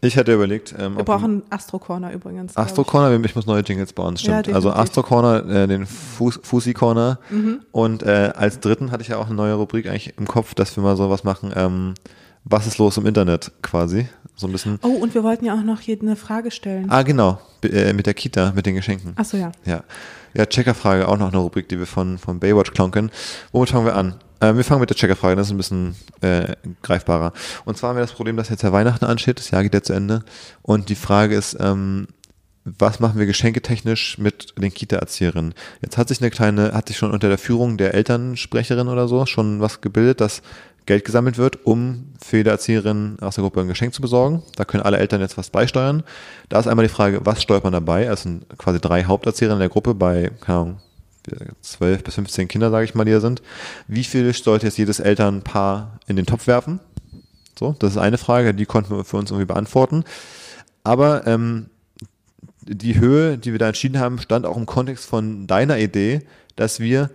Ich hatte überlegt, ähm, Wir brauchen Astro Corner übrigens. Astro ich. Corner, ich muss neue Jingles bauen, stimmt. Ja, also. Astro Corner, äh, den Fuß, Fusi Corner Mhm. und äh, als dritten hatte ich ja auch eine neue Rubrik eigentlich im Kopf, dass wir mal sowas machen, ähm, was ist los im Internet quasi, so ein bisschen. Oh, und wir wollten ja auch noch hier eine Frage stellen. Ah genau, B äh, mit der Kita, mit den Geschenken. Achso, ja. Ja, ja Checkerfrage, auch noch eine Rubrik, die wir von, von Baywatch klauen können. Womit fangen wir an? Äh, wir fangen mit der Checkerfrage, das ist ein bisschen äh, greifbarer. Und zwar haben wir das Problem, dass jetzt ja Weihnachten ansteht, das Jahr geht ja zu Ende. Und die Frage ist, ähm, was machen wir geschenketechnisch mit den Kita-Erzieherinnen? Jetzt hat sich eine kleine, hat sich schon unter der Führung der Elternsprecherin oder so schon was gebildet, dass Geld gesammelt wird, um für jede Erzieherin aus der Gruppe ein Geschenk zu besorgen. Da können alle Eltern jetzt was beisteuern. Da ist einmal die Frage, was steuert man dabei? Es sind quasi drei Haupterzieherinnen in der Gruppe bei, keine Ahnung, 12 bis 15 Kinder, sage ich mal, die da sind. Wie viel sollte jetzt jedes Elternpaar in den Topf werfen? So, das ist eine Frage, die konnten wir für uns irgendwie beantworten. Aber ähm, die Höhe, die wir da entschieden haben, stand auch im Kontext von deiner Idee, dass wir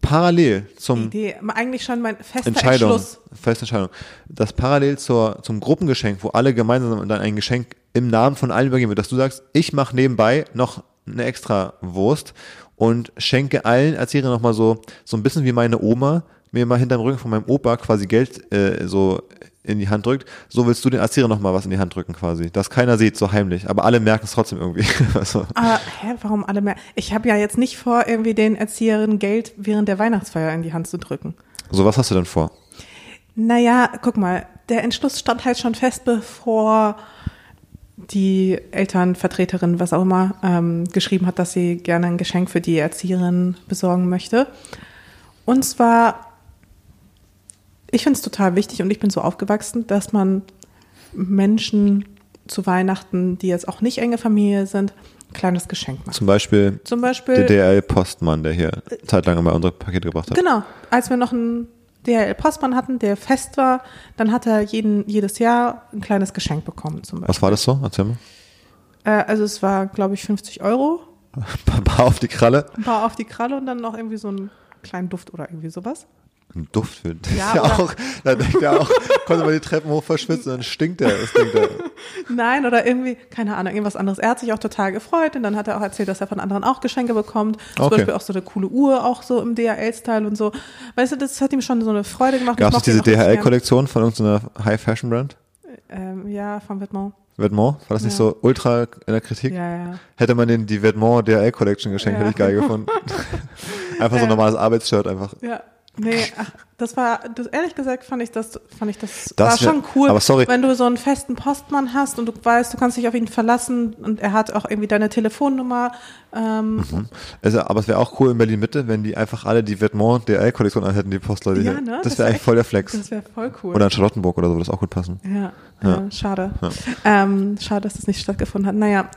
parallel zum Idee. Eigentlich schon mein fester Entscheidung, Entschluss. feste Entscheidung, dass parallel zur, zum Gruppengeschenk, wo alle gemeinsam dann ein Geschenk im Namen von allen übergeben wird, dass du sagst, ich mache nebenbei noch eine extra Wurst und schenke allen Erzieherinnen nochmal so, so ein bisschen wie meine Oma mir mal hinterm Rücken von meinem Opa quasi Geld äh, so in die Hand drückt, so willst du den Erzieher noch mal was in die Hand drücken quasi. Dass keiner sieht, so heimlich. Aber alle merken es trotzdem irgendwie. also. Aber hä, warum alle merken? Ich habe ja jetzt nicht vor, irgendwie den Erzieherinnen Geld während der Weihnachtsfeier in die Hand zu drücken. So, was hast du denn vor? Naja, guck mal, der Entschluss stand halt schon fest, bevor die Elternvertreterin, was auch immer, ähm, geschrieben hat, dass sie gerne ein Geschenk für die Erzieherin besorgen möchte. Und zwar ich finde es total wichtig und ich bin so aufgewachsen, dass man Menschen zu Weihnachten, die jetzt auch nicht enge Familie sind, ein kleines Geschenk macht. Zum Beispiel, Zum Beispiel der DRL-Postmann, der hier zeitlang immer unsere Pakete gebracht hat. Genau, als wir noch einen DHL-Postmann hatten, der fest war, dann hat er jeden, jedes Jahr ein kleines Geschenk bekommen. Zum Beispiel. Was war das so? Erzähl mal. Äh, also es war, glaube ich, 50 Euro, Ein paar auf die Kralle. ein paar auf die Kralle und dann noch irgendwie so einen kleinen Duft oder irgendwie sowas. Ein Duft für das Ja, ist ja auch, da denkt er auch, konnte man die Treppen hoch verschwitzen, dann stinkt er. Das denkt er. Nein, oder irgendwie, keine Ahnung, irgendwas anderes. Er hat sich auch total gefreut und dann hat er auch erzählt, dass er von anderen auch Geschenke bekommt. Zum Okay. Beispiel auch so eine coole Uhr, auch so im DHL-Style und so. Weißt du, das hat ihm schon so eine Freude gemacht. Gab es diese DHL-Kollektion von irgendeiner High-Fashion-Brand? Ähm, ja, von Vêtements. Vêtements? War das nicht Ja. so ultra in der Kritik? Ja, ja. Hätte man den die Vêtements DHL Collection geschenkt, Ja. hätte ich geil gefunden. einfach so ein normales Arbeitsshirt einfach. Ja. Nee, ach, das war, das, ehrlich gesagt fand ich das, fand ich das, Das war schon wär- cool. aber sorry. Wenn du so einen festen Postmann hast und du weißt, du kannst dich auf ihn verlassen und er hat auch irgendwie deine Telefonnummer. Ähm, Also, aber es wäre auch cool in Berlin Mitte, wenn die einfach alle die Vêtements DHL Kollektion anhätten, die Postleute. Ja, ne? Das Das wäre wär eigentlich voll der Flex. Das wäre voll cool. Oder in Charlottenburg oder so, würde das auch gut passen. Ja, Ja. Äh, schade. Ähm, schade, dass das nicht stattgefunden hat. Naja,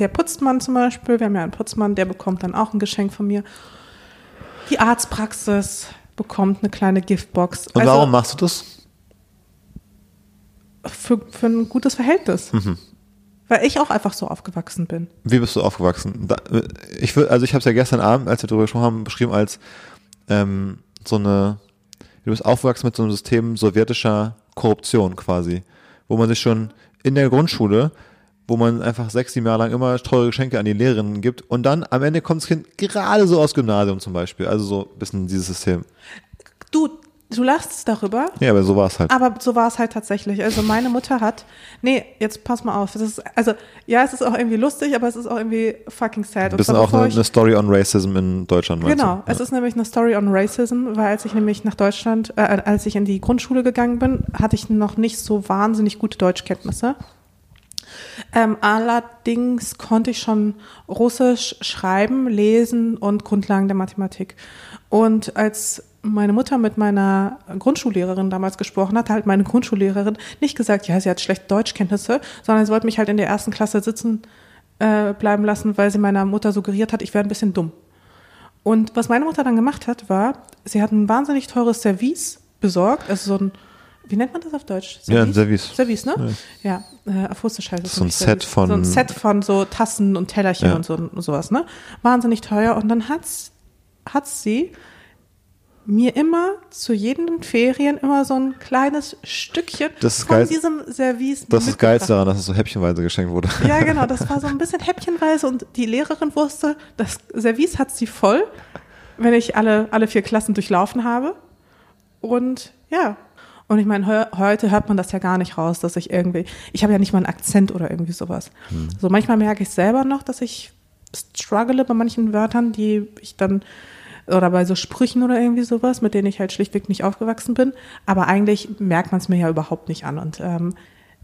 der Putzmann zum Beispiel, wir haben ja einen Putzmann, der bekommt dann auch ein Geschenk von mir. Die Arztpraxis bekommt eine kleine Giftbox. Und Also warum machst du das? Für, für ein gutes Verhältnis. Mhm. Weil ich auch einfach so aufgewachsen bin. Wie bist du aufgewachsen? Ich will, also ich habe es ja gestern Abend, als wir darüber gesprochen haben, beschrieben als ähm, so eine, du bist aufgewachsen mit so einem System sowjetischer Korruption quasi, wo man sich schon in der Grundschule, wo man einfach sechs, sieben Jahre lang immer teure Geschenke an die Lehrerinnen gibt und dann am Ende kommt das Kind gerade so aus Gymnasium zum Beispiel, also so ein bisschen dieses System. Du, du lachst darüber, Ja, aber so war es halt. aber so war es halt tatsächlich. Also meine Mutter hat, nee, jetzt pass mal auf. Das ist, also ja, es ist auch irgendwie lustig, aber es ist auch irgendwie fucking sad. Und bisschen zwar auch eine, eine Story on Racism in Deutschland. Genau, du? es ist nämlich eine Story on Racism, weil als ich nämlich nach Deutschland, äh, als ich in die Grundschule gegangen bin, hatte ich noch nicht so wahnsinnig gute Deutschkenntnisse. Ähm, allerdings konnte ich schon Russisch schreiben, lesen und Grundlagen der Mathematik. Und als meine Mutter mit meiner Grundschullehrerin damals gesprochen hat, hat meine Grundschullehrerin nicht gesagt, ja, sie hat schlechte Deutschkenntnisse, sondern sie wollte mich halt in der ersten Klasse sitzen äh, bleiben lassen, weil sie meiner Mutter suggeriert hat, ich wäre ein bisschen dumm. Und was meine Mutter dann gemacht hat, war, sie hat ein wahnsinnig teures Service besorgt, also so ein, wie nennt man das auf Deutsch? Ja, ein Service. Service, ne? Ja, äh, auf Russisch heißt es So ein nämlich Set Service. von- So ein Set von so Tassen und Tellerchen Ja. und so und sowas, ne? Wahnsinnig teuer. Und dann hat's, hat sie mir immer zu jedem Ferien immer so ein kleines Stückchen von geil. diesem Service Das ist. Geilste daran, dass es so häppchenweise geschenkt wurde. Ja, genau, das war so ein bisschen häppchenweise und die Lehrerin wusste, das Service hat sie voll, wenn ich alle, alle vier Klassen durchlaufen habe. Und ja, und ich meine, heu- heute hört man das ja gar nicht raus, dass ich irgendwie, ich habe ja nicht mal einen Akzent oder irgendwie sowas. So manchmal merke ich selber noch, dass ich struggle bei manchen Wörtern, die ich dann oder bei so Sprüchen oder irgendwie sowas, mit denen ich halt schlichtweg nicht aufgewachsen bin. Aber eigentlich merkt man es mir ja überhaupt nicht an. Und ähm,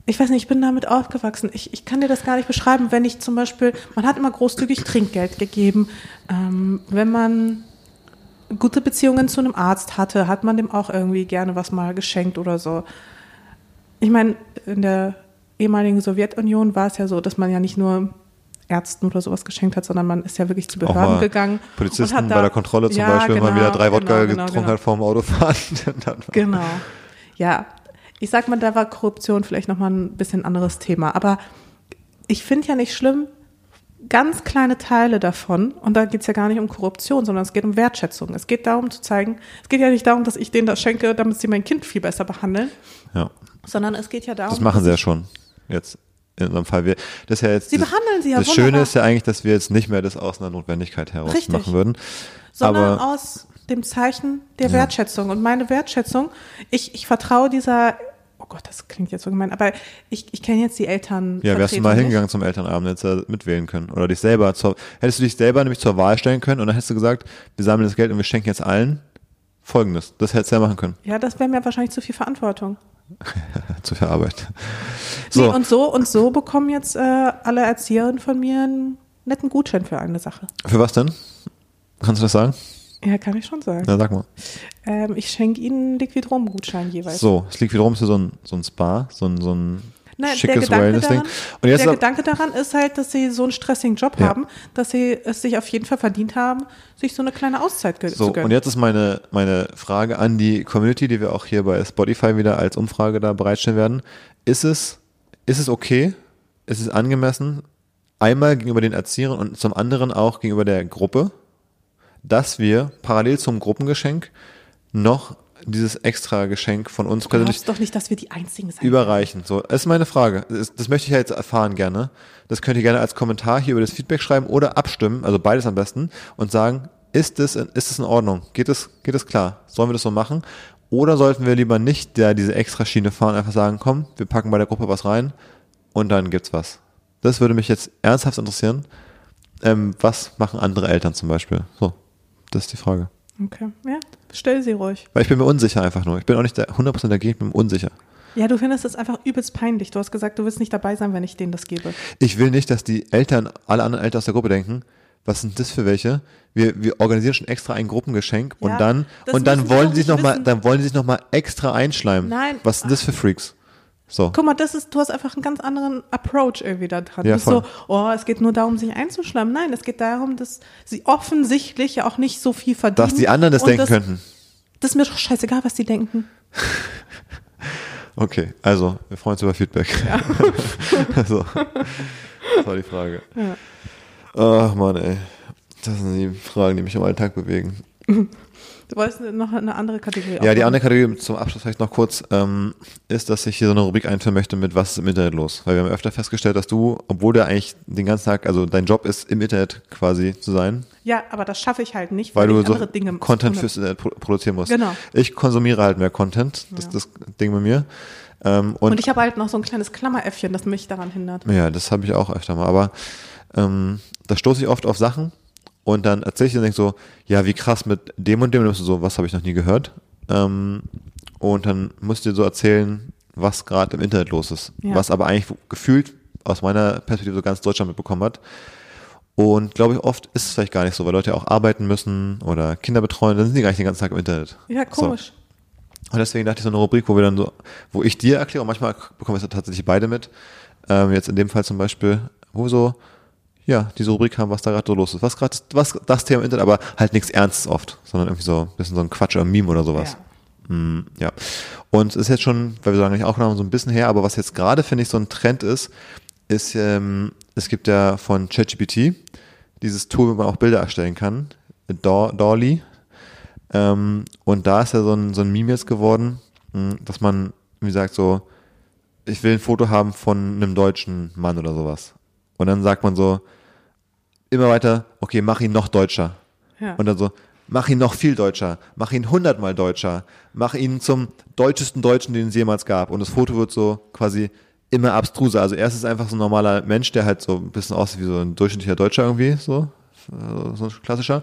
ich weiß nicht, ich bin damit aufgewachsen. Ich, ich kann dir das gar nicht beschreiben, wenn ich zum Beispiel, man hat immer großzügig Trinkgeld gegeben. Ähm, wenn man gute Beziehungen zu einem Arzt hatte, hat man dem auch irgendwie gerne was mal geschenkt oder so. Ich meine, in der ehemaligen Sowjetunion war es ja so, dass man ja nicht nur Ärzten oder sowas geschenkt hat, sondern man ist ja wirklich zu Behörden gegangen. und Polizisten hat da- bei der Kontrolle zum Ja, Beispiel, wenn man genau, wieder drei Wodka genau, genau, getrunken genau. hat vorm Autofahren. Genau. Ja, ich sag mal, da war Korruption vielleicht nochmal ein bisschen anderes Thema. Aber ich finde ja nicht schlimm, ganz kleine Teile davon, und da geht's ja gar nicht um Korruption, sondern es geht um Wertschätzung. Es geht darum zu zeigen, es geht ja nicht darum, dass ich denen das schenke, damit sie mein Kind viel besser behandeln, ja, sondern es geht ja darum. das machen sie ja schon. Jetzt in unserem Fall. Wir, das ist ja jetzt Sie das, behandeln sie ja Das wunderbar. Schöne ist ja eigentlich, dass wir jetzt nicht mehr das aus einer Notwendigkeit heraus Richtig. machen würden. sondern Aber aus dem Zeichen der Ja. Wertschätzung. Und meine Wertschätzung, ich, ich vertraue dieser, oh Gott, das klingt jetzt so gemein, aber ich, ich kenne jetzt die Eltern. ja, wärst du mal hingegangen zum Elternabend, hättest du mitwählen können. Oder dich selber zur, hättest du dich selber nämlich zur Wahl stellen können und dann hättest du gesagt, wir sammeln das Geld und wir schenken jetzt allen Folgendes. Das hättest du ja machen können. Ja, das wäre mir wahrscheinlich zu viel Verantwortung. Zu viel Arbeit. Nee, So, und so und so bekommen jetzt äh, alle Erzieherinnen von mir einen netten Gutschein für eine Sache. für was denn? Kannst du das sagen? Ja, kann ich schon sagen. Na, sag mal. Ähm, ich schenke ihnen einen Liquidrom-Gutschein jeweils. So, es liegt wiederum für so ein, so ein Spa, so ein, so ein Nein, schickes Wellness-Ding. Und der ab- Gedanke daran ist halt, dass sie so einen stressigen Job Ja. haben, dass sie es sich auf jeden Fall verdient haben, sich so eine kleine Auszeit So, zu gönnen. und jetzt ist meine, meine Frage an die Community, die wir auch hier bei Spotify wieder als Umfrage da bereitstellen werden. Ist es, ist es okay? Ist es angemessen? Einmal gegenüber den Erziehern und zum anderen auch gegenüber der Gruppe, dass wir parallel zum Gruppengeschenk noch dieses extra Geschenk von uns du persönlich doch nicht, dass wir die Einzigen sein. überreichen. So, das ist meine Frage. Das, das möchte ich ja jetzt erfahren gerne. Das könnt ihr gerne als Kommentar hier über das Feedback schreiben oder abstimmen, also beides am besten und sagen, ist das, ist das in Ordnung? Geht es, geht es klar? Sollen wir das so machen? Oder sollten wir lieber nicht der, diese extra Schiene fahren, einfach sagen, komm, wir packen bei der Gruppe was rein und dann gibt's was. Das würde mich jetzt ernsthaft interessieren. Ähm, was machen andere Eltern zum Beispiel? So, das ist die Frage. Okay, ja, stell sie ruhig. Weil ich bin mir unsicher einfach nur. Ich bin auch nicht der 100% dagegen, ich bin mir unsicher. Ja, du findest es einfach übelst peinlich. Du hast gesagt, du willst nicht dabei sein, wenn ich denen das gebe. Ich will nicht, dass die Eltern, alle anderen Eltern aus der Gruppe denken, was sind das für welche? Wir, wir organisieren schon extra ein Gruppengeschenk Ja, und dann, das und dann wollen sie sich noch mal, dann wollen sie sich noch mal extra einschleimen. Nein. Was sind das für Freaks? So. Guck mal, das ist, du hast einfach einen ganz anderen Approach irgendwie da dran. Ja, voll. so, oh, es geht nur darum, sich einzuschleimen. Nein, es geht darum, dass sie offensichtlich ja auch nicht so viel verdienen. Dass die anderen das denken könnten. Das ist mir doch scheißegal, was die denken. Okay, also, wir freuen uns über Feedback. so. Das war die Frage. Ja. Ach Mann, ey. Das sind die Fragen, die mich im Alltag bewegen. Du wolltest noch eine andere Kategorie Ja, die andere Kategorie zum Abschluss vielleicht noch kurz, ähm, ist, dass ich hier so eine Rubrik einführen möchte mit Was ist im Internet los? Weil wir haben öfter festgestellt, dass du, obwohl du eigentlich den ganzen Tag, also dein Job ist, im Internet quasi zu sein, Ja, aber das schaffe ich halt nicht, weil weil, du ich so andere Dinge Content fürs Internet pro produzieren musst. Genau. Ich konsumiere halt mehr Content, das ist Ja. das Ding bei mir. Ähm, und, Und ich habe halt noch so ein kleines Klammeräffchen, das mich daran hindert. ja, das habe ich auch öfter mal, aber ähm, da stoße ich oft auf Sachen und dann erzähle ich dir denk so, ja, wie krass mit dem und dem, und dann bist du so, was habe ich noch nie gehört? Ähm, und dann musst du dir so erzählen, was gerade im Internet los ist, Ja. was aber eigentlich gefühlt aus meiner Perspektive so ganz Deutschland mitbekommen hat. Und glaube ich, oft ist es vielleicht gar nicht so, weil Leute ja auch arbeiten müssen oder Kinder betreuen, dann sind die gar nicht den ganzen Tag im Internet. Ja, komisch. Und deswegen dachte ich so eine Rubrik, wo wir dann so, wo ich dir erkläre, und manchmal bekommen wir es tatsächlich beide mit. Ähm, jetzt in dem Fall zum Beispiel, wo so, ja, diese Rubrik haben, was da gerade so los ist. Was gerade, was das Thema im Internet, aber halt nichts Ernstes oft, sondern irgendwie so ein bisschen so ein Quatsch oder ein Meme oder sowas. Ja. Mm, ja. Und es ist jetzt schon, weil wir lange nicht aufgenommen haben, so ein bisschen her, aber was jetzt gerade, finde ich, so ein Trend ist, ist, ähm, es gibt ja von ChatGPT dieses Tool, wo man auch Bilder erstellen kann, Daw- Dawly. Ähm, und da ist ja so ein, so ein Meme jetzt geworden, mh, dass man, wie sagt, so, ich will ein Foto haben von einem deutschen Mann oder sowas. Und dann sagt man so, immer weiter, okay, mach ihn noch deutscher. Ja. Und dann so, mach ihn noch viel deutscher, mach ihn hundertmal deutscher, mach ihn zum deutschesten Deutschen, den es jemals gab. Und das Foto wird so quasi immer abstruser. Also erst ist einfach so ein normaler Mensch, der halt so ein bisschen aussieht wie so ein durchschnittlicher Deutscher irgendwie, so, so ein klassischer.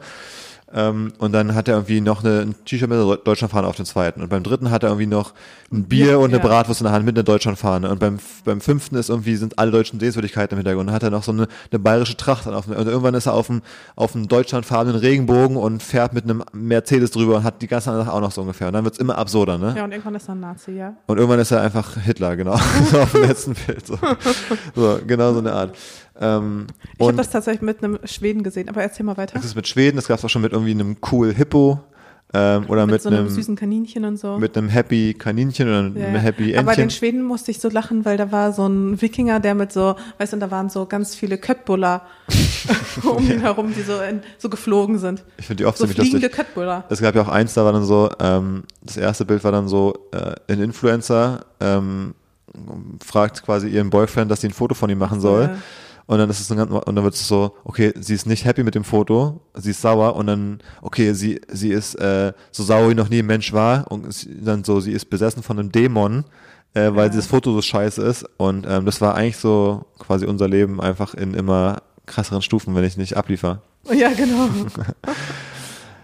Ähm, und dann hat er irgendwie noch eine, ein T-Shirt mit Deutschlandfahne auf dem zweiten. Und beim dritten hat er irgendwie noch ein Bier Ja, und eine ja. Bratwurst in der Hand mit einer Deutschlandfahne. Und beim, beim fünften ist irgendwie, sind alle deutschen Sehenswürdigkeiten im Hintergrund. Und dann hat er noch so eine, eine bayerische Tracht. Auf, und irgendwann ist er auf einem, auf einem deutschlandfarbenen Regenbogen und fährt mit einem Mercedes drüber und hat die ganze Sache auch noch so ungefähr. Und dann wird's immer absurder, ne? ja, und irgendwann ist er ein Nazi, ja. Und irgendwann ist er einfach Hitler, genau. so auf dem letzten Bild. So, so genau so eine Art. Ähm, Ich habe das tatsächlich mit einem Schweden gesehen, aber erzähl mal weiter. das ist mit Schweden, das gab es auch schon mit irgendwie einem cool Hippo ähm, oder mit, so einem einem süßen Kaninchen und so. mit einem Happy Kaninchen oder einem ja. Happy Aber bei den Entchen. Schweden musste ich so lachen, weil da war so ein Wikinger, der mit so, weißt du, da waren so ganz viele Köttbuller um ihn herum, die so, in, so geflogen sind. Ich finde die oft So ziemlich fliegende lustig. Köttbuller. Es gab ja auch eins, da war dann so, ähm, das erste Bild war dann so, äh, ein Influencer, ähm, fragt quasi ihren Boyfriend, dass sie ein Foto von ihm machen soll. Ja. Und dann ist es ein ganz, und dann wird es so, okay, sie ist nicht happy mit dem Foto, sie ist sauer und dann, okay, sie, sie ist äh, so sauer wie noch nie ein Mensch war und sie, dann so, sie ist besessen von einem Dämon, äh, weil Ja. das Foto so scheiße ist. Und ähm, das war eigentlich so quasi unser Leben einfach in immer krasseren Stufen, wenn ich nicht abliefer. Ja, genau.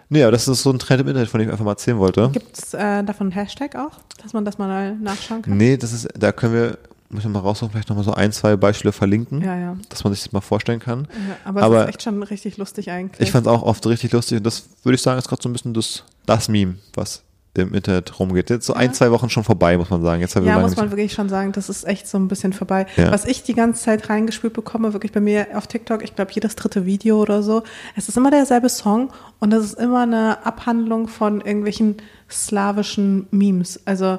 Nee, aber das ist so ein Trend im Internet, von dem ich einfach mal erzählen wollte. Gibt es äh, davon einen Hashtag auch, dass man das mal nachschauen kann? Nee, das ist, da können wir, muss ich mal raussuchen, vielleicht nochmal so ein, zwei Beispiele verlinken, Ja, ja. dass man sich das mal vorstellen kann. ja aber, Aber es ist echt schon richtig lustig eigentlich. Ich fand es auch oft richtig lustig und das würde ich sagen, ist gerade so ein bisschen das, das Meme, was im Internet rumgeht. Jetzt so ein, zwei Wochen schon vorbei, muss man sagen. Jetzt haben wir ja, muss man wirklich schon sagen, das ist echt so ein bisschen vorbei. Was ich die ganze Zeit reingespült bekomme, wirklich bei mir auf TikTok, ich glaube jedes dritte Video oder so, es ist immer derselbe Song und es ist immer eine Abhandlung von irgendwelchen slawischen Memes. Also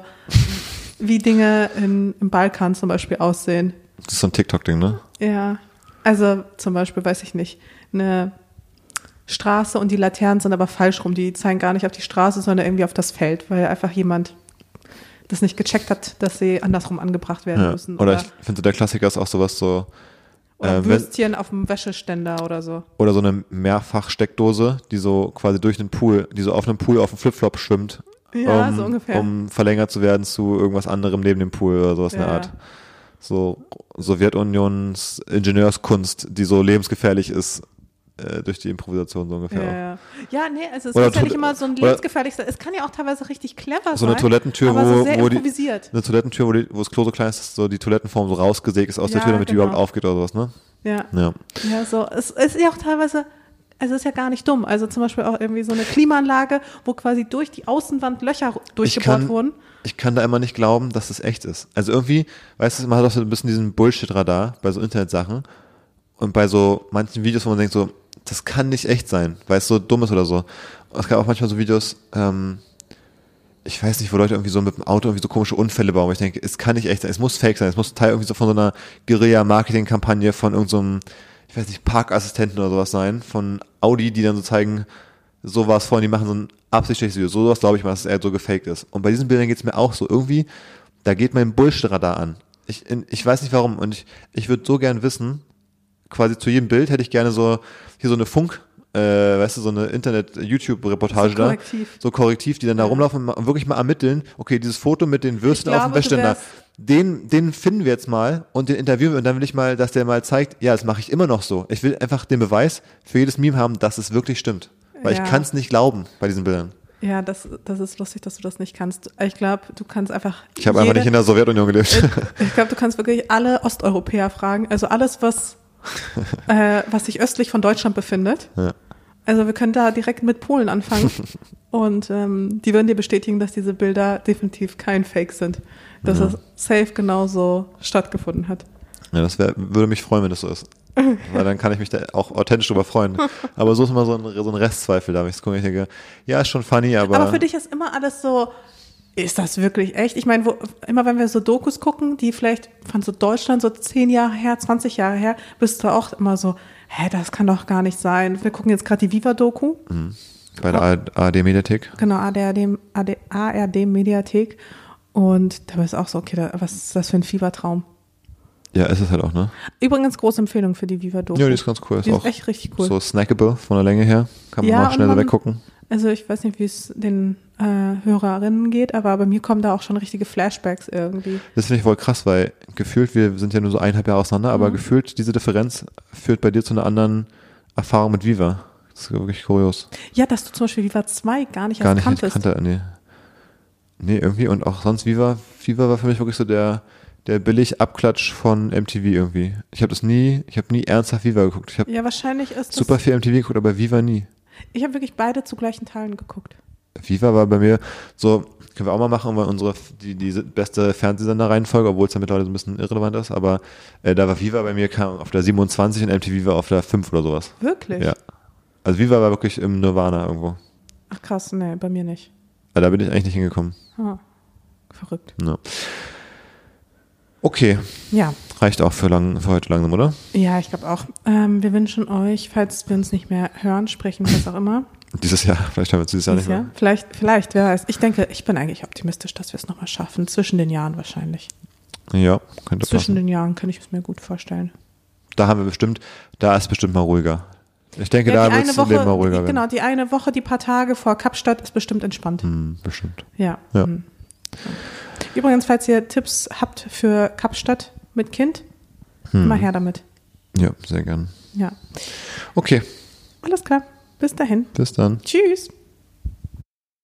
wie Dinge in, im Balkan zum Beispiel aussehen. das ist so ein TikTok-Ding, ne? Ja, also zum Beispiel, weiß ich nicht, eine Straße und die Laternen sind aber falsch rum. Die zeigen gar nicht auf die Straße, sondern irgendwie auf das Feld, weil einfach jemand das nicht gecheckt hat, dass sie andersrum angebracht werden Ja. müssen. Oder ich finde, der Klassiker ist auch sowas so, oder äh, wenn, Würstchen auf dem Wäscheständer oder so. oder so eine Mehrfachsteckdose, die so quasi durch den Pool, die so auf einem Pool auf dem Flipflop schwimmt. Ja, um, so ungefähr. Um verlängert zu werden zu irgendwas anderem neben dem Pool oder sowas in der Ja. Art. So Sowjetunions Ingenieurskunst, die so lebensgefährlich ist äh, durch die Improvisation so ungefähr. Ja, ja. ja, nee, also es Oder muss ja nicht immer so ein oder- lebensgefährlich sein. Es kann ja auch teilweise richtig clever So sein. eine Toilettentür, aber wo, so wo die, improvisiert. eine Toilettentür, wo, die, wo das Klo so klein ist, dass so die Toilettenform so rausgesägt ist aus der Ja, Tür, damit die genau. überhaupt aufgeht oder sowas, ne? Ja. Ja. Ja, so. Es, ist ja auch teilweise, es ist ja gar nicht dumm. Also zum Beispiel auch irgendwie so eine Klimaanlage, wo quasi durch die Außenwand Löcher durchgebohrt kann- wurden. Ich kann da immer nicht glauben, dass das echt ist. Also irgendwie, weißt du, man hat auch so ein bisschen diesen Bullshit-Radar bei so Internetsachen und bei so manchen Videos, wo man denkt so, das kann nicht echt sein, weil es so dumm ist oder so. Und es gab auch manchmal so Videos, ähm, ich weiß nicht, wo Leute irgendwie so mit dem Auto irgendwie so komische Unfälle bauen. wo Ich denke, es kann nicht echt sein, es muss fake sein, es muss Teil irgendwie so von so einer Guerilla-Marketing-Kampagne von irgendeinem, ich weiß nicht, Parkassistenten oder sowas sein, von Audi, die dann so zeigen, so war es vorhin, die machen so ein absichtliches Video. So was glaube ich mal, dass es eher so gefaked ist. Und bei diesen Bildern geht es mir auch so. Irgendwie, da geht mein Bullshit-Radar an. Ich, ich weiß nicht warum. Und ich, ich würde so gern wissen, quasi zu jedem Bild hätte ich gerne so, hier so eine Funk, äh, weißt du, so eine Internet-YouTube-Reportage So da. korrektiv. So korrektiv, die dann da rumlaufen und wirklich mal ermitteln, okay, dieses Foto mit den Würsten Ich auf dem glaube, Wäschständer, den, den finden wir jetzt mal und den interviewen wir und dann will ich mal, dass der mal zeigt, ja, das mache ich immer noch so. Ich will einfach den Beweis für jedes Meme haben, dass es wirklich stimmt. Weil Ja. ich kann es nicht glauben bei diesen Bildern. Ja, das, das ist lustig, dass du das nicht kannst. Ich glaube, du kannst einfach. Ich habe einfach nicht in der Sowjetunion gelebt. Ich glaube, du kannst wirklich alle Osteuropäer fragen. Also alles, was, äh, was sich östlich von Deutschland befindet. Ja. Also wir können da direkt mit Polen anfangen. Und ähm, die würden dir bestätigen, dass diese Bilder definitiv kein Fake sind. Dass Ja. es safe genauso stattgefunden hat. Ja, das wär, würde mich freuen, wenn das so ist. Weil dann kann ich mich da auch authentisch drüber freuen. Aber so ist immer so ein, so ein Restzweifel da. wenn Ich gucke, ich denke, ja, ist schon funny, aber. Aber für dich ist immer alles so, ist das wirklich echt? Ich meine, wo, immer wenn wir so Dokus gucken, die vielleicht von so Deutschland so zehn Jahre her, 20 Jahre her, bist du auch immer so, hä, das kann doch gar nicht sein. Wir gucken jetzt gerade die Viva-Doku. bei der ARD-Mediathek. Genau, ARD, ARD, ARD. Und da ist auch so, okay, da, was ist das für ein Fiebertraum? Ja, ist es halt auch, ne? Übrigens, große Empfehlung für die Viva-Doku. Ja, die ist ganz cool. Ist Die ist auch echt richtig cool. so snackable von der Länge her. Kann man Ja, mal und schnell man- weggucken. Also ich weiß nicht, wie es den äh, Hörerinnen geht, aber bei mir kommen da auch schon richtige Flashbacks irgendwie. Das finde ich voll krass, weil gefühlt, wir sind ja nur so eineinhalb Jahre auseinander, aber Mhm. gefühlt diese Differenz führt bei dir zu einer anderen Erfahrung mit Viva. Das ist wirklich kurios. Ja, dass du zum Beispiel Viva 2 gar nicht Gar erst nicht, ich kanntest. kannte, nee. Nee, irgendwie und auch sonst Viva, Viva war für mich wirklich so der, der billig Abklatsch von MTV irgendwie. Ich habe das nie, ich habe nie ernsthaft Viva geguckt. Ich habe Ja, wahrscheinlich ist das. super viel MTV geguckt, aber Viva nie. Ich habe wirklich beide zu gleichen Teilen geguckt. Viva war bei mir so, können wir auch mal machen, weil unsere, die, die beste Fernsehsender-Reihenfolge, obwohl es ja mittlerweile so ein bisschen irrelevant ist, aber äh, da war Viva bei mir kam auf der 27 und MTV war auf der 5 oder sowas. Wirklich? Ja. Also Viva war wirklich im Nirvana irgendwo. Ach krass, nee, bei mir nicht. Aber da bin ich eigentlich nicht hingekommen. Ah, verrückt. Ja. Okay, Ja, reicht auch für, lang, für heute langsam, oder? ja, ich glaube auch. Ähm, wir wünschen euch, falls wir uns nicht mehr hören, sprechen, was auch immer. Dieses Jahr, vielleicht haben wir es dieses Jahr nicht dieses mehr. Jahr. Vielleicht, vielleicht, wer weiß. Ich denke, ich bin eigentlich optimistisch, dass wir es nochmal schaffen. Zwischen den Jahren wahrscheinlich. Ja, könnte Zwischen passen. den Jahren kann ich es mir gut vorstellen. Da haben wir bestimmt, da ist bestimmt mal ruhiger. Ich denke, Ja, da wird es Woche, ruhiger die, werden. genau, die eine Woche, die paar Tage vor Kapstadt ist bestimmt entspannt. Hm, bestimmt. Ja. Ja. Hm. Übrigens, falls ihr Tipps habt für Kapstadt mit Kind, Hm. immer her damit. Ja, sehr gern. Ja. Okay, Alles klar. Bis dahin. bis dann. Tschüss.